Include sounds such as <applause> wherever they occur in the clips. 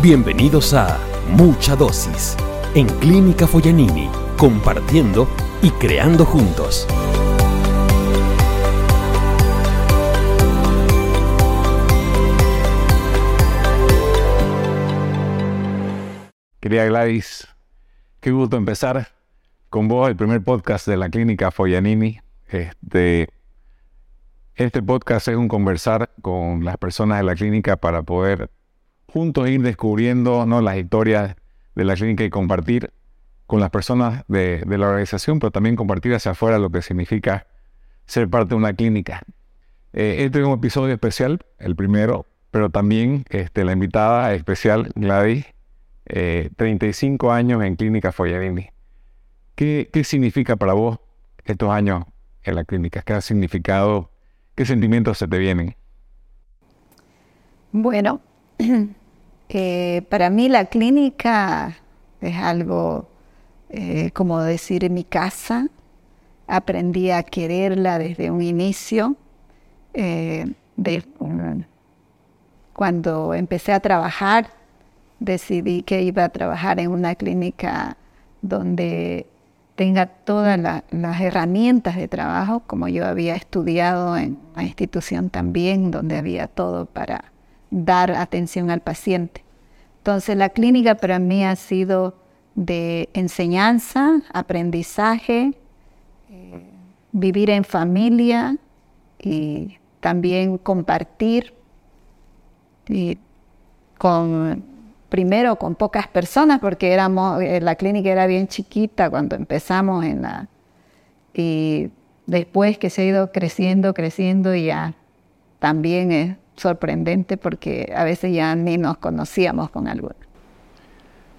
Bienvenidos a Mucha Dosis en Clínica Foyanini, compartiendo y creando juntos. Querida Gladys, qué gusto empezar con vos el primer podcast de la Clínica Foyanini. Este, este podcast es un conversar con las personas de la clínica para poder juntos ir descubriendo ¿no? las historias de la clínica y compartir con las personas de, la organización, pero también compartir hacia afuera lo que significa ser parte de una clínica. Eh, este es un episodio especial, el primero, pero también este, la invitada especial, Gladys, 35 eh, años en Clínica Foyadini. ¿Qué, ¿Qué significa para vos estos años en la clínica? ¿Qué ha significado? ¿Qué sentimientos se te vienen? Bueno, para mí la clínica es algo, eh, como decir, mi casa. Aprendí a quererla desde un inicio. Eh, cuando empecé a trabajar, decidí que iba a trabajar en una clínica donde tenga todas las herramientas de trabajo, como yo había estudiado en una institución también, donde había todo para dar atención al paciente. Entonces la clínica para mí ha sido de enseñanza, aprendizaje, eh, vivir en familia y también compartir y con primero con pocas personas porque éramos eh, la clínica era bien chiquita cuando empezamos en la y después que se ha ido creciendo creciendo y ya también es sorprendente porque a veces ya ni nos conocíamos con alguno.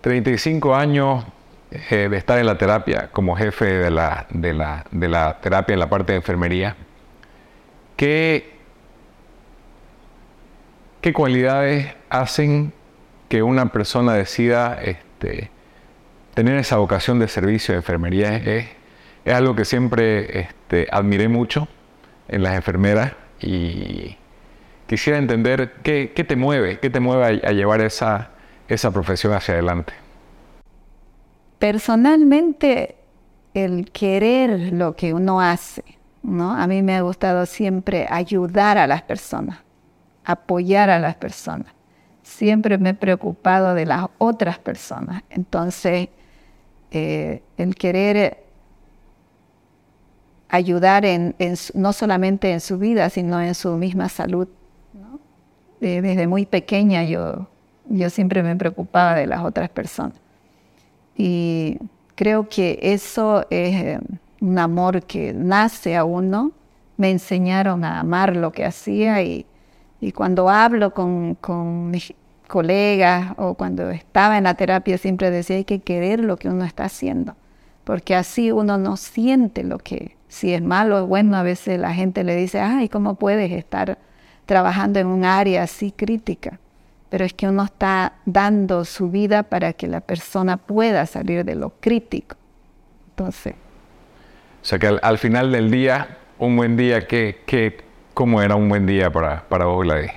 35 años eh, de estar en la terapia como jefe de la, de la, de la terapia en la parte de enfermería. ¿Qué, ¿Qué cualidades hacen que una persona decida este, tener esa vocación de servicio de enfermería? Es, es algo que siempre este, admiré mucho en las enfermeras y, quisiera entender qué, te mueve, qué te mueve a, llevar esa, profesión hacia adelante. Personalmente, el querer lo que uno hace, ¿no? A mí me ha gustado siempre ayudar a las personas, apoyar a las personas. Siempre me he preocupado de las otras personas. Entonces, eh, el querer ayudar no solamente en su vida, sino en su misma salud desde muy pequeña yo, yo siempre me preocupaba de las otras personas. Y creo que eso es eh, un amor que nace a uno. Me enseñaron a amar lo que hacía y, y cuando hablo con, con, mis colegas o cuando estaba en la terapia siempre decía hay que querer lo que uno está haciendo, porque así uno no siente lo que, si es malo o bueno, a veces la gente le dice, ay, ¿cómo puedes estar trabajando en un área así crítica, pero es que uno está dando su vida para que la persona pueda salir de lo crítico. Entonces. O sea que al, final del día, un buen día, ¿qué, qué, ¿cómo era un buen día para, para vos, Gladys?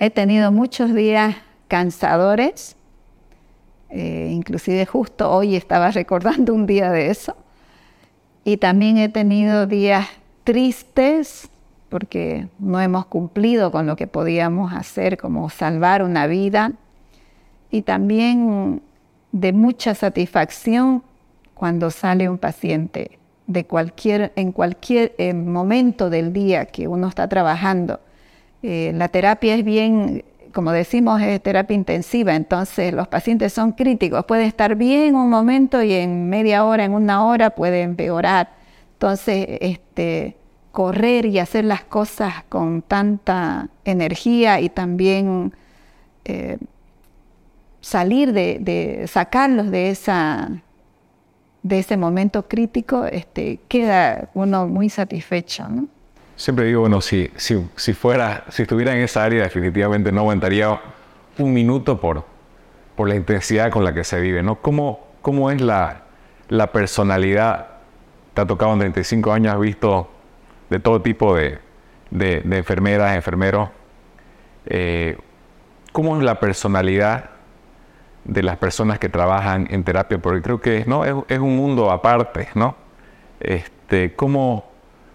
He tenido muchos días cansadores, eh, inclusive justo hoy estaba <laughs> recordando un día de eso, y también he tenido días tristes, porque no hemos cumplido con lo que podíamos hacer, como salvar una vida, y también de mucha satisfacción cuando sale un paciente de cualquier, en cualquier momento del día que uno está trabajando. Eh, la terapia es bien, como decimos, es terapia intensiva, entonces los pacientes son críticos. Puede estar bien un momento y en media hora, en una hora puede empeorar. Entonces, este, correr y hacer las cosas con tanta energía y también eh, salir de, sacarlos de esa de ese momento crítico, este, queda uno muy satisfecho. Siempre digo, bueno, si, si, fuera, si estuviera en esa área, definitivamente no aguantaría un minuto por, por la intensidad con la que se vive, ¿no? ¿Cómo, cómo es la, la personalidad? Te ha tocado en 35 años, has visto de todo tipo de, enfermeras, enfermeros. Eh, cómo es la personalidad de las personas que trabajan en terapia, porque creo que ¿no? es, un mundo aparte, ¿no? Este, ¿cómo,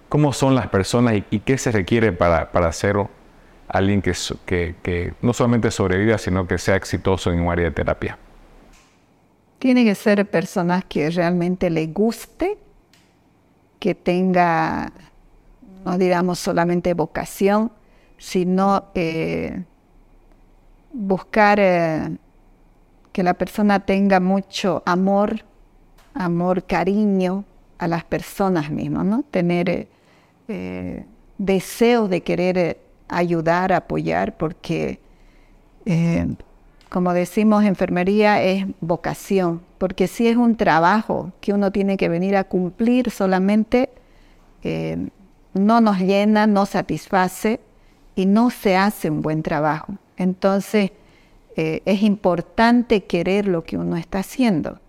¿Cómo son las personas y, qué se requiere para, para ser alguien que, que, que, no solamente sobreviva, sino que sea exitoso en un área de terapia? Tiene que ser personas que realmente le guste, que tenga, no digamos solamente vocación, sino eh, buscar eh, que la persona tenga mucho amor, amor, cariño a las personas mismas, ¿no? Tener eh, deseo de querer ayudar, apoyar, porque, eh, como decimos, enfermería es vocación, porque si es un trabajo que uno tiene que venir a cumplir solamente, eh, no nos llena, no satisface y no se hace un buen trabajo. Entonces, eh, es importante querer lo que uno está haciendo.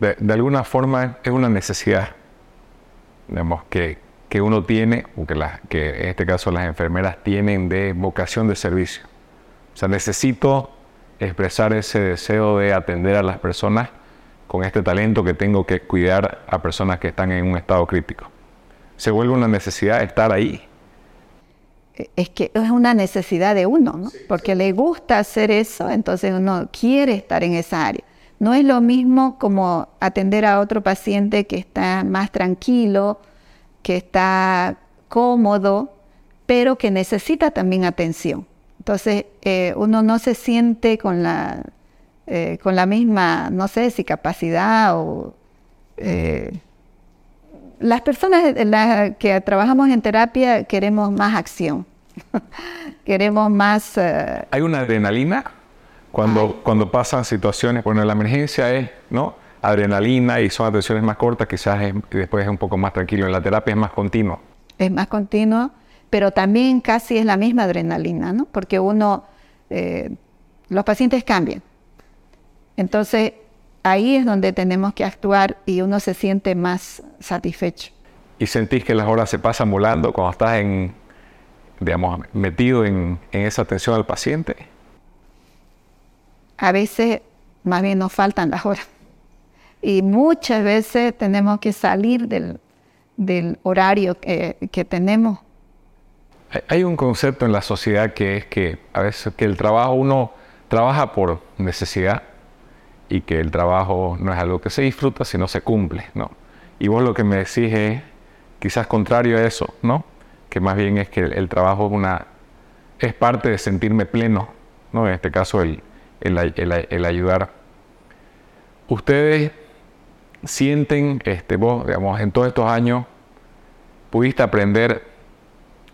De, alguna forma es una necesidad, digamos, que, que uno tiene, o que, que en este caso las enfermeras tienen de vocación de servicio. O sea, necesito expresar ese deseo de atender a las personas con este talento que tengo que cuidar a personas que están en un estado crítico. Se vuelve una necesidad estar ahí, es que es una necesidad de uno, ¿no? porque le gusta hacer eso, entonces uno quiere estar en esa área. No es lo mismo como atender a otro paciente que está más tranquilo, que está cómodo, pero que necesita también atención. Entonces eh, uno no se siente con la, eh, con la misma, no sé si capacidad o... Eh, las personas que trabajamos en terapia queremos más acción, <laughs> queremos más... Eh, ¿Hay una adrenalina cuando, cuando pasan situaciones? Bueno, la emergencia es, ¿no? Adrenalina y son atenciones más cortas, quizás después es un poco más tranquilo. En la terapia es más continuo. Es más continuo, pero también casi es la misma adrenalina, ¿no? Porque uno, eh, los pacientes cambian. Entonces, ahí es donde tenemos que actuar y uno se siente más satisfecho. ¿Y sentís que las horas se pasan volando cuando estás en, digamos, metido en, esa atención al paciente? A veces más bien nos faltan las horas. Y muchas veces tenemos que salir del, horario que, que, tenemos. Hay un concepto en la sociedad que es que a veces que el trabajo uno trabaja por necesidad y que el trabajo no es algo que se disfruta, sino se cumple, ¿no? Y vos lo que me decís es quizás contrario a eso, ¿no? Que más bien es que el, trabajo es, una, es parte de sentirme pleno, ¿no? En este caso el, el, ayudar. Ustedes sienten, este, vos, digamos, en todos estos años, pudiste aprender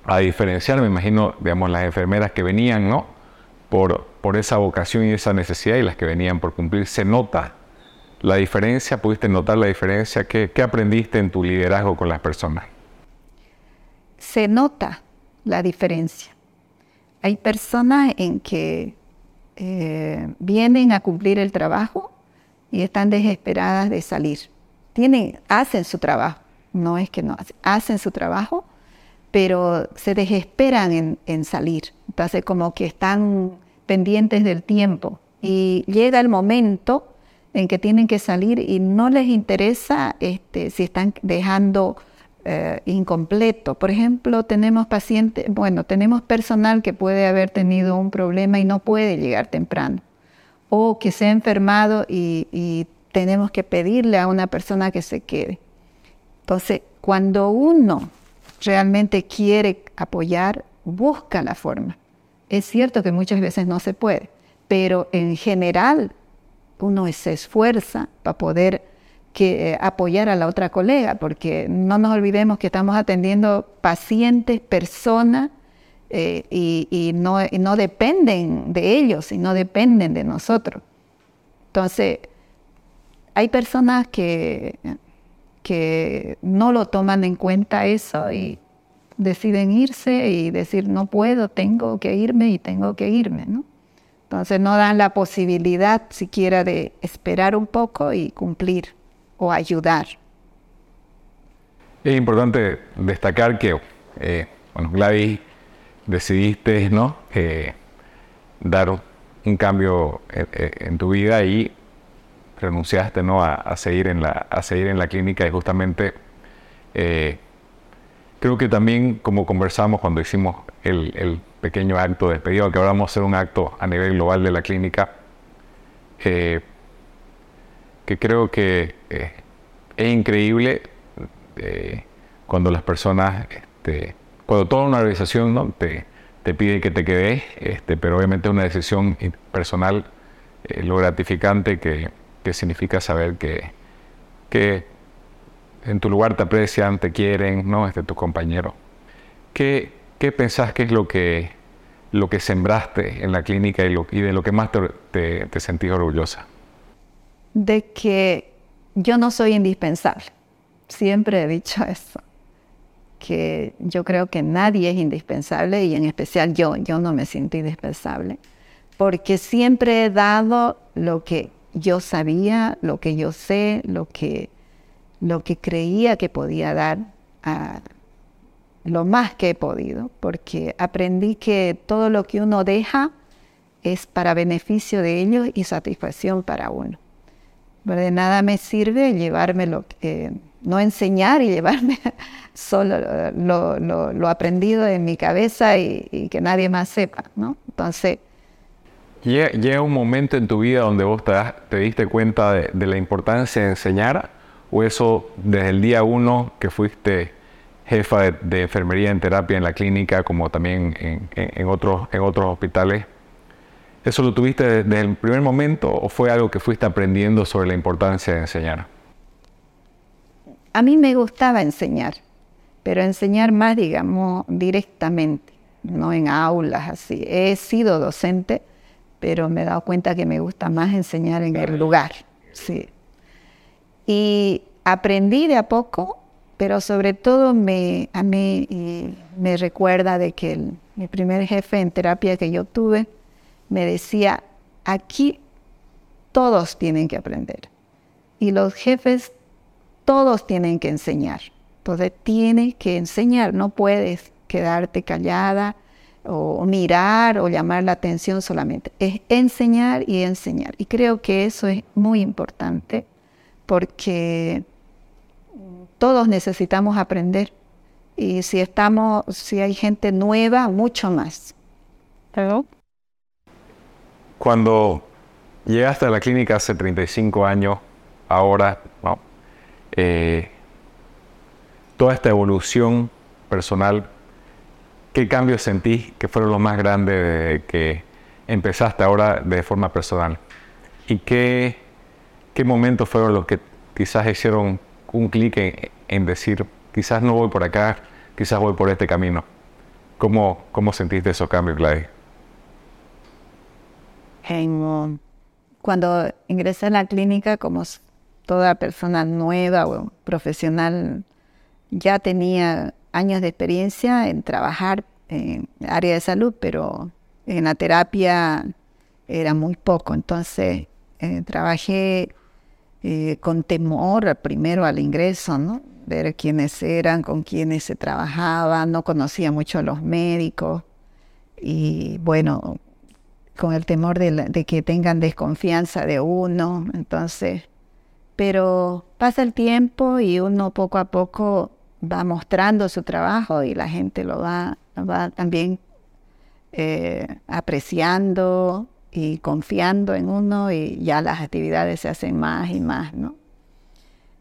a diferenciar, me imagino, digamos, las enfermeras que venían, ¿no? Por, por esa vocación y esa necesidad y las que venían por cumplir, se nota la diferencia, pudiste notar la diferencia, ¿qué, aprendiste en tu liderazgo con las personas? Se nota la diferencia. Hay personas en que eh, vienen a cumplir el trabajo y están desesperadas de salir. Tienen, hacen su trabajo, no es que no hacen su trabajo, pero se desesperan en, en salir. Entonces como que están pendientes del tiempo. Y llega el momento en que tienen que salir y no les interesa este, si están dejando eh, incompleto. Por ejemplo, tenemos pacientes, bueno, tenemos personal que puede haber tenido un problema y no puede llegar temprano. O que se ha enfermado y, y tenemos que pedirle a una persona que se quede. Entonces, cuando uno realmente quiere apoyar, busca la forma. Es cierto que muchas veces no se puede, pero en general uno se esfuerza para poder eh, apoyar a la otra colega, porque no nos olvidemos que estamos atendiendo pacientes, personas, eh, y, no, dependen de ellos y no dependen de nosotros. Entonces, hay personas que no lo toman en cuenta eso y deciden irse y decir, no puedo, tengo que irme y tengo que irme, ¿no? Entonces no dan la posibilidad siquiera de esperar un poco y cumplir o ayudar. Es importante destacar que, eh, bueno, Gladys, decidiste, ¿no? Eh, dar un cambio en, tu vida y renunciaste ¿no? a, seguir en la, a seguir en la clínica y justamente eh, creo que también como conversamos cuando hicimos el, pequeño acto de despedida, que ahora vamos a hacer un acto a nivel global de la clínica, eh, que creo que eh, es increíble cuando las personas, este, cuando toda una organización ¿no? te, te pide que te quedes, este, pero obviamente es una decisión personal, lo gratificante que, que significa saber que, que en tu lugar te aprecian, te quieren, ¿no? Este, tu compañero. ¿Qué, qué pensás que es lo que, lo que sembraste en la clínica y, lo, de lo que más te, te, sentís orgullosa? De que yo no soy indispensable. Siempre he dicho eso. Que yo creo que nadie es indispensable y en especial yo, yo no me siento indispensable. Porque siempre he dado lo que yo sabía, lo que yo sé, lo que, lo que creía que podía dar, a lo más que he podido, porque aprendí que todo lo que uno deja es para beneficio de ellos y satisfacción para uno. De nada me sirve llevarme lo que, no enseñar y llevarme <laughs> solo lo, lo, aprendido en mi cabeza y, y, que nadie más sepa, ¿no? Entonces, ¿Llega un momento en tu vida donde vos te, diste cuenta de, la importancia de enseñar? ¿O eso desde el día uno que fuiste jefa de, enfermería en terapia en la clínica, como también en, otros, en otros hospitales? ¿Eso lo tuviste desde el primer momento o fue algo que fuiste aprendiendo sobre la importancia de enseñar? A mí me gustaba enseñar, pero enseñar más, digamos, directamente, no en aulas así. He sido docente pero me he dado cuenta que me gusta más enseñar en el lugar. Sí. Y aprendí de a poco, pero sobre todo a mí me recuerda de que mi primer jefe en terapia que yo tuve me decía, aquí todos tienen que aprender. Y los jefes, todos tienen que enseñar. Entonces tienes que enseñar, no puedes quedarte callada o mirar o llamar la atención solamente, es enseñar y enseñar. Y creo que eso es muy importante porque todos necesitamos aprender y si estamos, si hay gente nueva, mucho más. Cuando llegaste a la clínica hace 35 años, ahora, eh, toda esta evolución personal ¿Qué cambios sentís que fueron los más grandes de que empezaste ahora de forma personal? ¿Y qué, qué momentos fueron los que quizás hicieron un clic en, decir, quizás no voy por acá, quizás voy por este camino? ¿Cómo, cómo sentiste esos cambios, Gladys? cuando ingresé a la clínica, como toda persona nueva o profesional, ya tenía años de experiencia en trabajar en área de salud, pero en la terapia era muy poco. Entonces eh, trabajé eh, con temor primero al ingreso, ¿no? Ver quiénes eran, con quiénes se trabajaba, no conocía mucho a los médicos y bueno, con el temor de, de que tengan desconfianza de uno, entonces, pero pasa el tiempo y uno poco a poco va mostrando su trabajo y la gente lo va, va también eh, apreciando y confiando en uno y ya las actividades se hacen más y más, ¿no?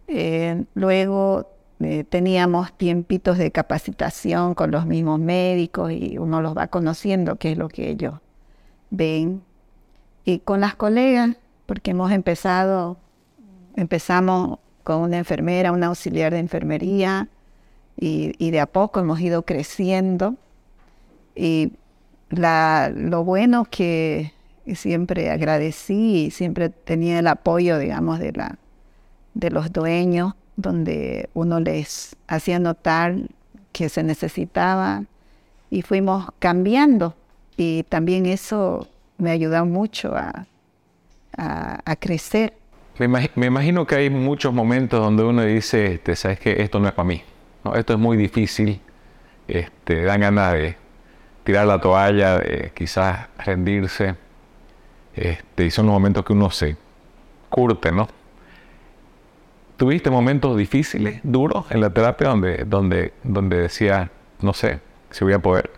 Eh, luego eh, teníamos tiempitos de capacitación con los mismos médicos y uno los va conociendo, qué es lo que ellos ven. Y con las colegas, porque hemos empezado, empezamos con una enfermera, una auxiliar de enfermería, y, de a poco hemos ido creciendo. Y lo bueno que siempre agradecí y siempre tenía el apoyo, digamos, de, la, de los dueños, donde uno les hacía notar que se necesitaba y fuimos cambiando. Y también eso me ayudó mucho a, a, crecer. Me, imagino que hay muchos momentos donde uno dice, este, sabes que esto no es para mí. No, esto es muy difícil, este, dan ganas de tirar la toalla, de quizás rendirse. Este, y son los momentos que uno se curte, ¿no? ¿Tuviste momentos difíciles, duros en la terapia donde, donde, donde decía, no sé, si voy a poder?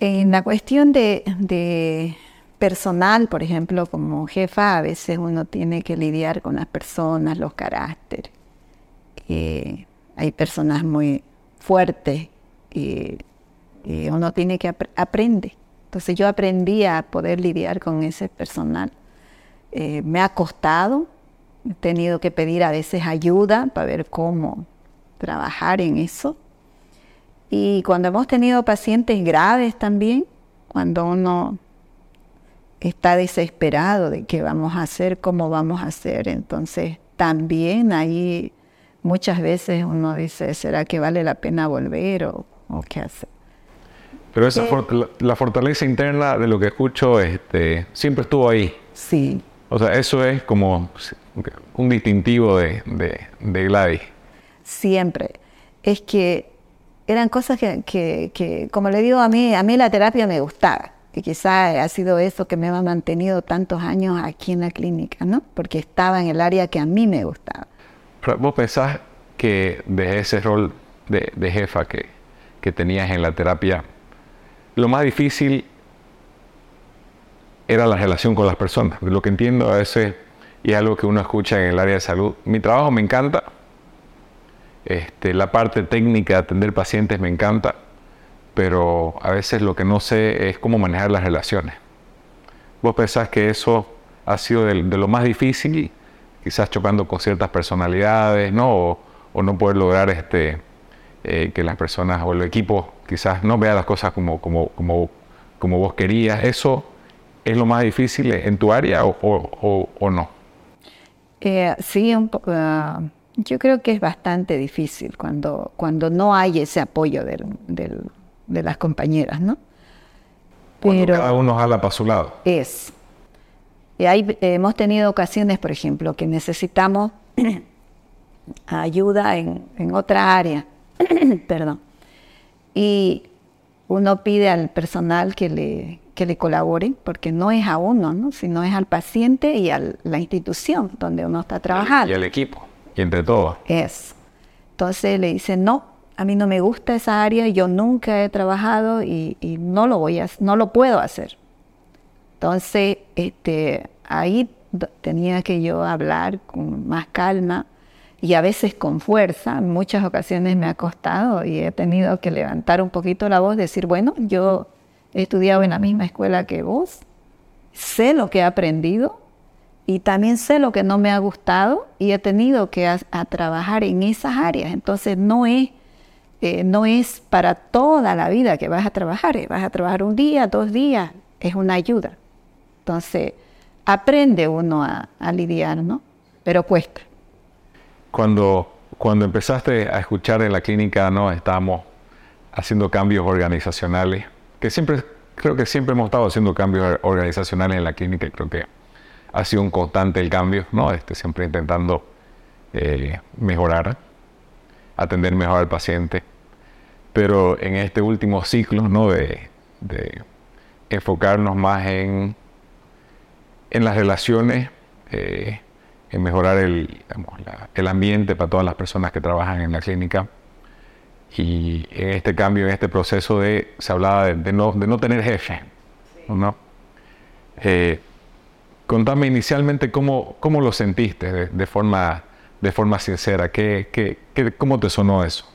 En la cuestión de, personal, por ejemplo, como jefa, a veces uno tiene que lidiar con las personas, los caracteres. Eh, hay personas muy fuertes y, uno tiene que aprender. Entonces yo aprendí a poder lidiar con ese personal. Eh, me ha costado, he tenido que pedir a veces ayuda para ver cómo trabajar en eso. Y cuando hemos tenido pacientes graves también, cuando uno está desesperado de qué vamos a hacer, cómo vamos a hacer, entonces también ahí muchas veces uno dice, ¿será que vale la pena volver o, qué hacer? Pero esa eh, la, fortaleza interna de lo que escucho este, siempre estuvo ahí. Sí. O sea, eso es como un distintivo de, de, de Gladys. Siempre. Es que eran cosas que, como le digo a mí, a mí la terapia me gustaba. Que quizá ha sido eso que me ha mantenido tantos años aquí en la clínica, ¿no? Porque estaba en el área que a mí me gustaba. ¿Vos pensás que de ese rol de, jefa que, que tenías en la terapia, lo más difícil era la relación con las personas? Lo que entiendo a veces, y es algo que uno escucha en el área de salud, mi trabajo me encanta, este, la parte técnica de atender pacientes me encanta, pero a veces lo que no sé es cómo manejar las relaciones. ¿Vos pensás que eso ha sido de, lo más difícil, quizás chocando con ciertas personalidades, ¿no? O, no poder lograr este, eh, que las personas o el equipo quizás no vea las cosas como, como, como, como vos querías. ¿Eso es lo más difícil en tu área o, o no? Eh, sí, un poco. Ah, yo creo que es bastante difícil cuando, cuando no hay ese apoyo de las compañeras, ¿no? Pero cada uno jala para su lado. Es. Y hemos tenido ocasiones, por ejemplo, que necesitamos <clears throat> ayuda en, otra área, <coughs> perdón, y uno pide al personal que le, que le colabore, porque no es a uno, ¿no? sino es al paciente y a la institución donde uno está trabajando. Y al equipo. Y entre todos. Es. Entonces le dice, no, a mí no me gusta esa área, yo nunca he trabajado y, no lo voy a, no lo puedo hacer. Entonces, este, ahí tenía que yo hablar con más calma y a veces con fuerza. En muchas ocasiones me ha costado y he tenido que levantar un poquito la voz, decir, bueno, yo he estudiado en la misma escuela que vos, sé lo que he aprendido, y también sé lo que no me ha gustado y he tenido que a, trabajar en esas áreas. Entonces no es, eh, no es para toda la vida que vas a trabajar, vas a trabajar un día, dos días, es una ayuda. Entonces aprende uno a, lidiar, ¿no? Pero cuesta. Cuando, cuando empezaste a escuchar en la clínica, ¿no? Estábamos haciendo cambios organizacionales, que siempre, creo que siempre hemos estado haciendo cambios organizacionales en la clínica y creo que ha sido un constante el cambio, ¿no? Este, siempre intentando eh, mejorar, atender mejor al paciente. Pero en este último ciclo, ¿no? De, enfocarnos más en, en las relaciones, eh, en mejorar el, el ambiente para todas las personas que trabajan en la clínica. Y en este cambio, en este proceso de, se hablaba de, no, de no tener jefe, ¿no? Eh, Contame inicialmente cómo, cómo lo sentiste de, forma, de forma sincera. ¿Qué, qué, cómo te sonó eso?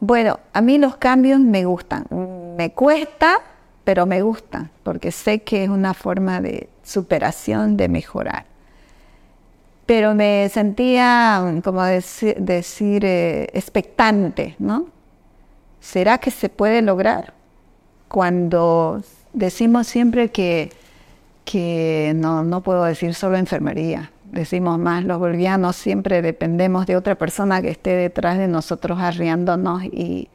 Bueno, a mí los cambios me gustan. Me cuesta, pero me gustan, porque sé que es una forma de superación, de mejorar. Pero me sentía, como decir, decir eh, expectante, ¿no? ¿Será que se puede lograr? Cuando decimos siempre que que no, no puedo decir solo enfermería. Decimos más, los bolivianos siempre dependemos de otra persona que esté detrás de nosotros arriándonos y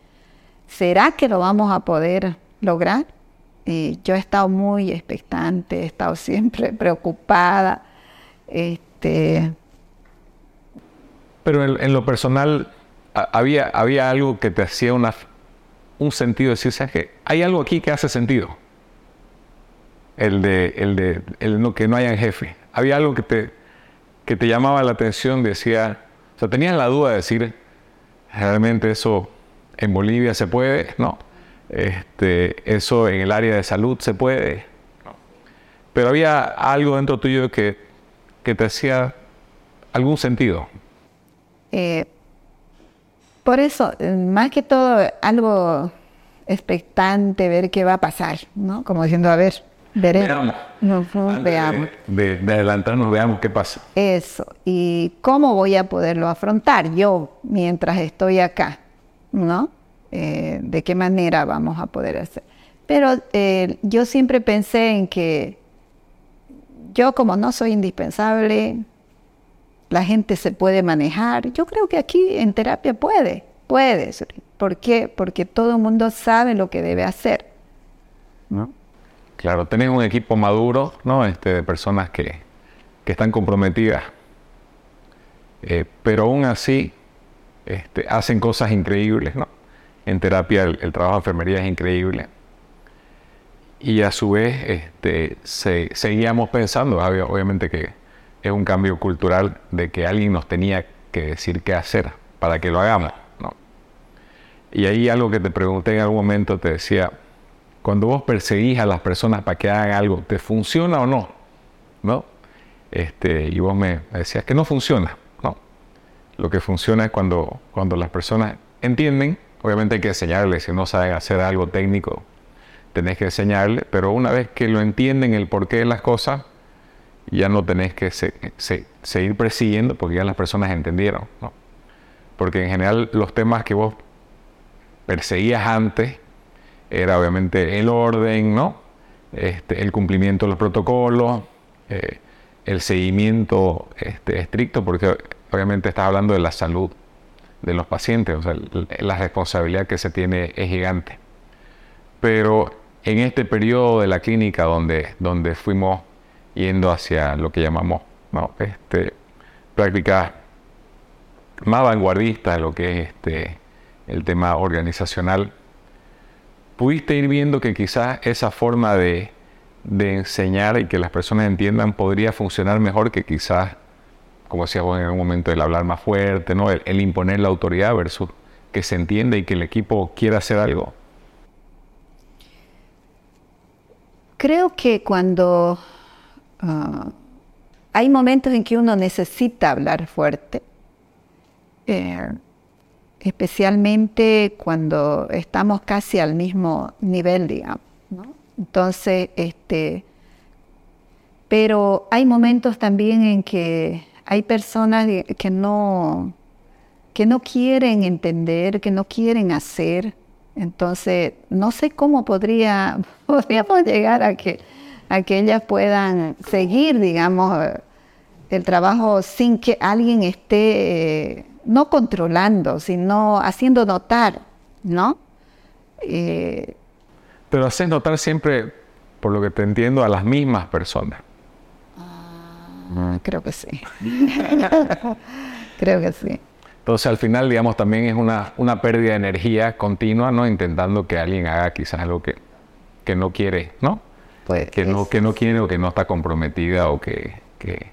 ¿será que lo vamos a poder lograr? Y yo he estado muy expectante, he estado siempre preocupada. Este... Pero en, lo personal, había, había algo que te hacía una, un sentido, decir, que hay algo aquí que hace sentido el de, el de el no, que no hayan jefe. Había algo que te, que te llamaba la atención, decía, o sea, tenías la duda de decir, realmente eso en Bolivia se puede, ¿no? Este, eso en el área de salud se puede, Pero había algo dentro tuyo que, que te hacía algún sentido. Eh, por eso, más que todo, algo expectante, ver qué va a pasar, ¿no? Como diciendo, a ver, veremos. Veamos. veamos. De, de, adelantarnos, veamos qué pasa. Eso. ¿Y cómo voy a poderlo afrontar yo mientras estoy acá? ¿No? Eh, ¿De qué manera vamos a poder hacer? Pero eh, yo siempre pensé en que yo como no soy indispensable, la gente se puede manejar. Yo creo que aquí en terapia puede, puede. ¿Por qué? Porque todo el mundo sabe lo que debe hacer. ¿No? Claro, tenés un equipo maduro, ¿no? Este, de personas que, que están comprometidas. Eh, pero aún así este, hacen cosas increíbles, ¿no? En terapia el, trabajo de enfermería es increíble. Y a su vez este, seguíamos pensando, obviamente que es un cambio cultural de que alguien nos tenía que decir qué hacer para que lo hagamos. ¿no? Y ahí algo que te pregunté en algún momento, te decía, cuando vos perseguís a las personas para que hagan algo, ¿te funciona o no? ¿No? Este, y vos me decías que no funciona. No. Lo que funciona es cuando, cuando las personas entienden, obviamente hay que enseñarles, si no saben hacer algo técnico, tenés que enseñarles, pero una vez que lo entienden el porqué de las cosas, ya no tenés que seguir persiguiendo porque ya las personas entendieron. ¿no? Porque en general los temas que vos perseguías antes, era obviamente el orden, ¿no? Este, el cumplimiento de los protocolos, eh, el seguimiento este, estricto, porque obviamente estás hablando de la salud de los pacientes, o sea, la responsabilidad que se tiene es gigante. Pero en este periodo de la clínica donde, donde fuimos yendo hacia lo que llamamos este, prácticas más vanguardistas de lo que es este, el tema organizacional, pudiste ir viendo que quizás esa forma de, enseñar y que las personas entiendan podría funcionar mejor que quizás, como decías vos en algún momento, el hablar más fuerte, ¿no? el, imponer la autoridad versus que se entienda y que el equipo quiera hacer algo. Creo que cuando ah, hay momentos en que uno necesita hablar fuerte, eh, especialmente cuando estamos casi al mismo nivel, digamos. Entonces, este, pero hay momentos también en que hay personas que no, que no quieren entender, que no quieren hacer. Entonces, no sé cómo podría, <laughs> podríamos llegar a que, a que ellas puedan seguir, digamos, el trabajo sin que alguien esté no controlando, sino haciendo notar, ¿no? Eh, Pero haces notar siempre, por lo que te entiendo, a las mismas personas. Ah, creo que sí. <laughs> creo que sí. Entonces al final, digamos, también es una, una pérdida de energía continua, ¿no? Intentando que alguien haga quizás algo que, que no quiere, ¿no? Pues que, no, que no quiere o que no está comprometida o que, que,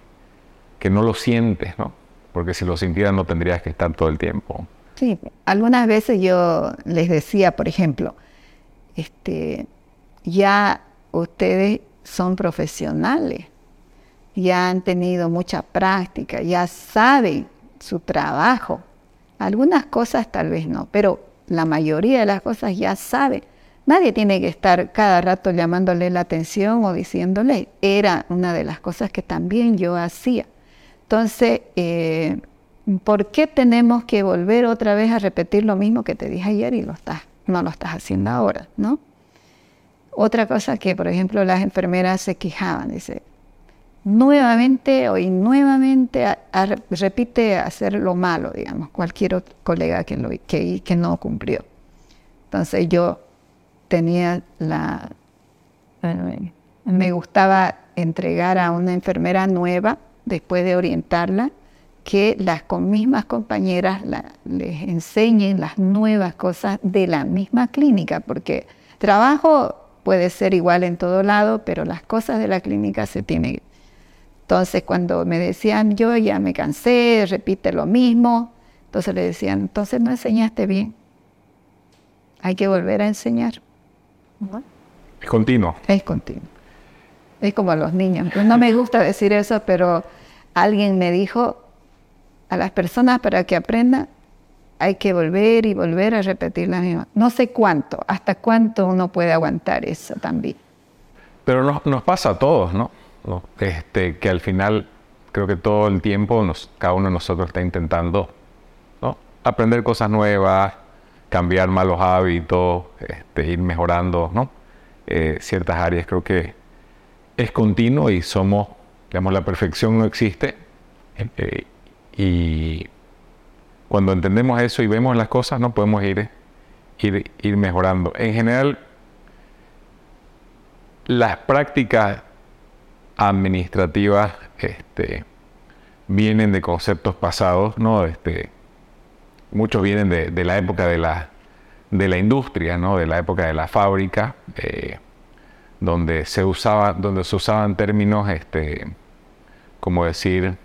que no lo siente, ¿no? porque si lo sintieras no tendrías que estar todo el tiempo. Sí, algunas veces yo les decía, por ejemplo, este, ya ustedes son profesionales, ya han tenido mucha práctica, ya saben su trabajo. Algunas cosas tal vez no, pero la mayoría de las cosas ya saben. Nadie tiene que estar cada rato llamándole la atención o diciéndole. Era una de las cosas que también yo hacía. Entonces, eh, ¿por qué tenemos que volver otra vez a repetir lo mismo que te dije ayer y lo estás, no lo estás haciendo ahora, ¿no? Otra cosa que, por ejemplo, las enfermeras se quejaban, dice, nuevamente o nuevamente repite hacer lo malo, digamos, cualquier otro colega que, lo, que, que no cumplió. Entonces yo tenía la... me gustaba entregar a una enfermera nueva después de orientarla, que las mismas compañeras les enseñen las nuevas cosas de la misma clínica, porque trabajo puede ser igual en todo lado, pero las cosas de la clínica se tienen. Entonces, cuando me decían, yo ya me cansé, repite lo mismo, entonces le decían, entonces no enseñaste bien. Hay que volver a enseñar. Es continuo. Es continuo. Es como a los niños. No me gusta decir eso, pero alguien me dijo, a las personas para que aprendan, hay que volver y volver a repetir la misma. No sé cuánto, hasta cuánto uno puede aguantar eso también. Pero nos, nos pasa a todos, ¿no? Este, que al final creo que todo el tiempo cada uno de nosotros está intentando aprender cosas nuevas, cambiar malos hábitos, este, ir mejorando. Eh, ciertas áreas. Creo que es continuo y somos, digamos, la perfección no existe. Eh, y cuando entendemos eso y vemos las cosas, no podemos ir, ir, ir mejorando. En general, las prácticas administrativas este, vienen de conceptos pasados, ¿no? Este, muchos vienen de, la época de la, de la industria, ¿no? De la época de la fábrica, eh, donde se usaba, donde se usaban términos, este, como decir,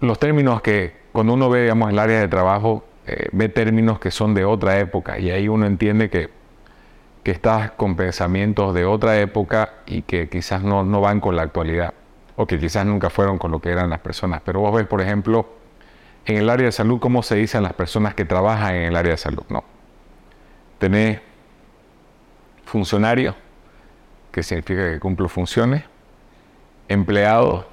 los términos que cuando uno ve, digamos, el área de trabajo, eh, ve términos que son de otra época y ahí uno entiende que, que estás con pensamientos de otra época y que quizás no, no van con la actualidad o que quizás nunca fueron con lo que eran las personas. Pero vos ves, por ejemplo, en el área de salud, cómo se dicen las personas que trabajan en el área de salud. No. Tenés funcionario, que significa que cumplo funciones, empleado,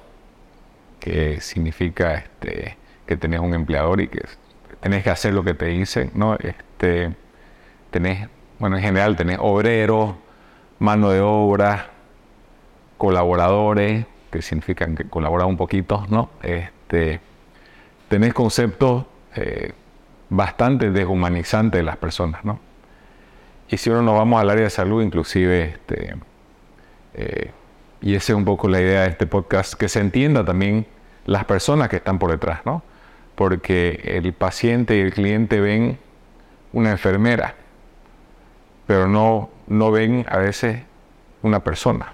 que significa este, que tenés un empleador y que tenés que hacer lo que te dicen, ¿no? Este, tenés, bueno, en general tenés obreros, mano de obra, colaboradores, que significan que colaboran un poquito, ¿no? Este, tenés conceptos eh, bastante deshumanizantes de las personas, ¿no? Y si uno nos vamos al área de salud, inclusive, este, eh, y esa es un poco la idea de este podcast, que se entienda también las personas que están por detrás, ¿no? Porque el paciente y el cliente ven una enfermera, pero no, no ven a veces una persona.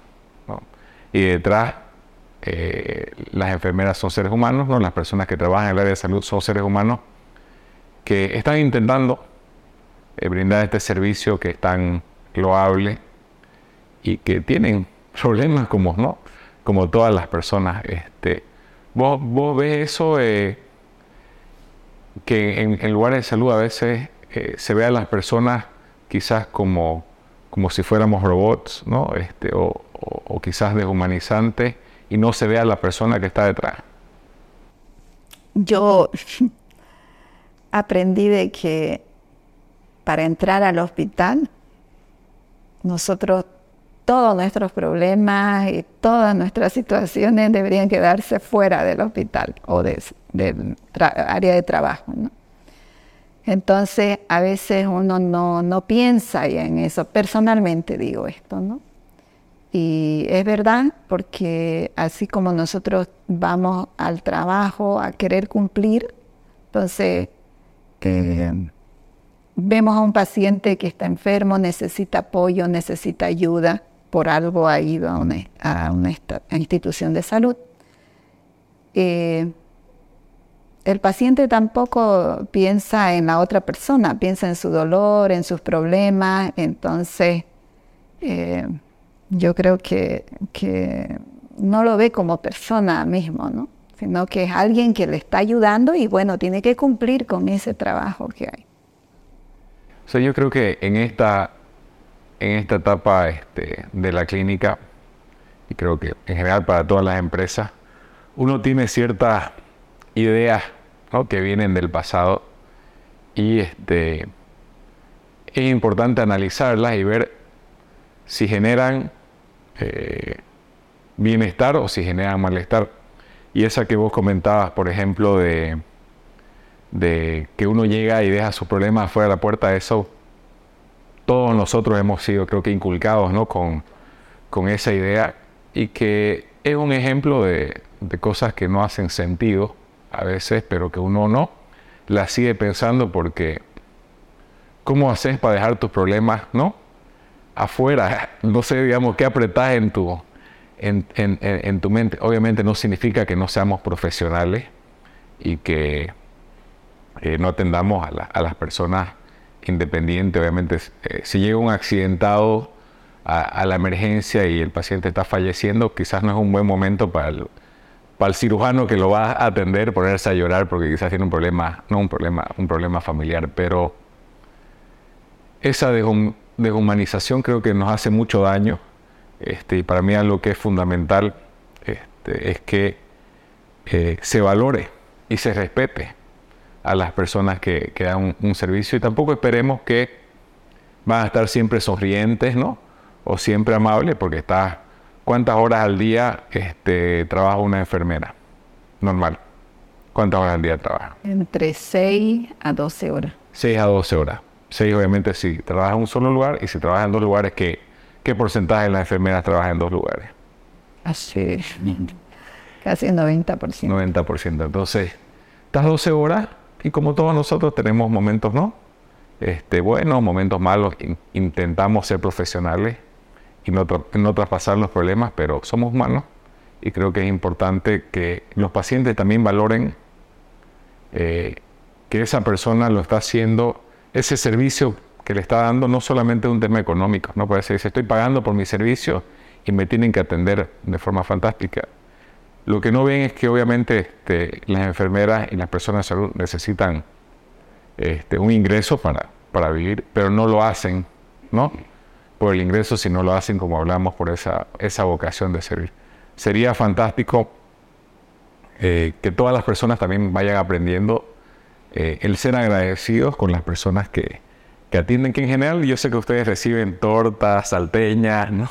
Y detrás, eh, las enfermeras son seres humanos, ¿no? las personas que trabajan en el área de salud son seres humanos que están intentando eh, brindar este servicio que es tan loable y que tienen problemas como, ¿no? como todas las personas. Este, ¿Vos, vos ves eso, eh, que en, lugares de salud a veces se ve a las personas quizás como, como si fuéramos robots, ¿no? Este, o, quizás deshumanizantes y no se ve a la persona que está detrás. Yo <laughs> aprendí de que para entrar al hospital nosotros todos nuestros problemas y todas nuestras situaciones deberían quedarse fuera del hospital o del área de trabajo. Entonces, a veces uno no, no piensa en eso, personalmente digo esto, ¿no? Y es verdad, porque así como nosotros vamos al trabajo a querer cumplir, entonces eh, vemos a un paciente que está enfermo, necesita apoyo, necesita ayuda, por algo ha ido a una, institución de salud. Eh, el paciente tampoco piensa en la otra persona, piensa en su dolor, en sus problemas, entonces eh, yo creo que, no lo ve como persona mismo, ¿no? sino que es alguien que le está ayudando y bueno, tiene que cumplir con ese trabajo que hay. O yo creo que en esta en esta etapa este, de la clínica, y creo que en general para todas las empresas, uno tiene ciertas ideas que vienen del pasado y este, es importante analizarlas y ver si generan eh, bienestar o si generan malestar. Y esa que vos comentabas, por ejemplo, de, de que uno llega y deja sus problemas fuera de la puerta, eso todos nosotros hemos sido, creo que, inculcados ¿no? con, con esa idea y que es un ejemplo de, de, cosas que no hacen sentido a veces, pero que uno no las sigue pensando porque ¿cómo haces para dejar tus problemas, no? afuera, no sé, digamos, qué apretás en tu, en, en, en, tu mente. Obviamente no significa que no seamos profesionales y que eh, no atendamos a, a, las personas independientes. Obviamente, eh, si llega un accidentado a, a, la emergencia y el paciente está falleciendo, quizás no es un buen momento para el, para el cirujano que lo va a atender ponerse a llorar porque quizás tiene un problema, no un problema, un problema familiar, pero esa deshumanización creo que nos hace mucho daño. Este, y para mí algo que es fundamental este, es que eh, se valore y se respete a las personas que, que dan un, servicio y tampoco esperemos que van a estar siempre sonrientes, ¿no? O siempre amables, porque está ¿cuántas horas al día este, trabaja una enfermera? Normal. ¿Cuántas horas al día trabaja? Entre 6 a 12 horas. 6 a 12 horas. Seis, obviamente, si trabaja en un solo lugar y si trabaja en dos lugares, ¿qué, qué porcentaje de las enfermeras trabaja en dos lugares? Así, <laughs> casi 90%. 90%. Entonces, estas 12 horas y como todos nosotros tenemos momentos, ¿no? Este, buenos, momentos malos, intentamos ser profesionales y no, traspasar los problemas, pero somos humanos y creo que es importante que los pacientes también valoren eh, que esa persona lo está haciendo ese servicio que le está dando no solamente es un tema económico, no puede ser, si estoy pagando por mi servicio y me tienen que atender de forma fantástica. Lo que no ven es que obviamente este, las enfermeras y las personas de salud necesitan este, un ingreso para, para vivir, pero no lo hacen, ¿no? Por el ingreso, sino lo hacen como hablamos, por esa, esa vocación de servir. Sería fantástico eh, que todas las personas también vayan aprendiendo eh, el ser agradecidos con las personas que, que, atienden, que en general yo sé que ustedes reciben tortas, salteñas, ¿no?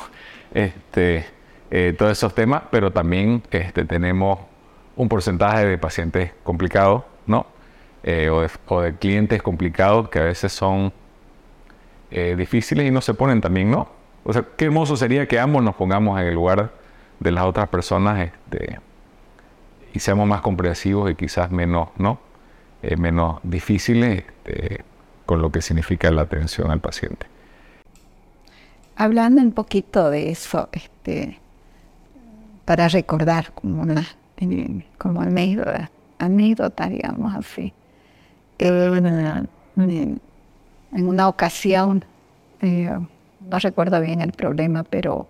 este, eh, todos esos temas, pero también este, tenemos un porcentaje de pacientes complicados, ¿no? Eh, o, de, clientes complicados que a veces son difíciles y no se ponen también, ¿no? O sea, qué hermoso sería que ambos nos pongamos en el lugar de las otras personas este, y seamos más comprensivos y quizás menos, ¿no? Eh, menos difíciles este, con lo que significa la atención al paciente. Hablando un poquito de eso, este, para recordar como una como anécdota, anécdota digamos así. En una ocasión, eh, no recuerdo bien el problema, pero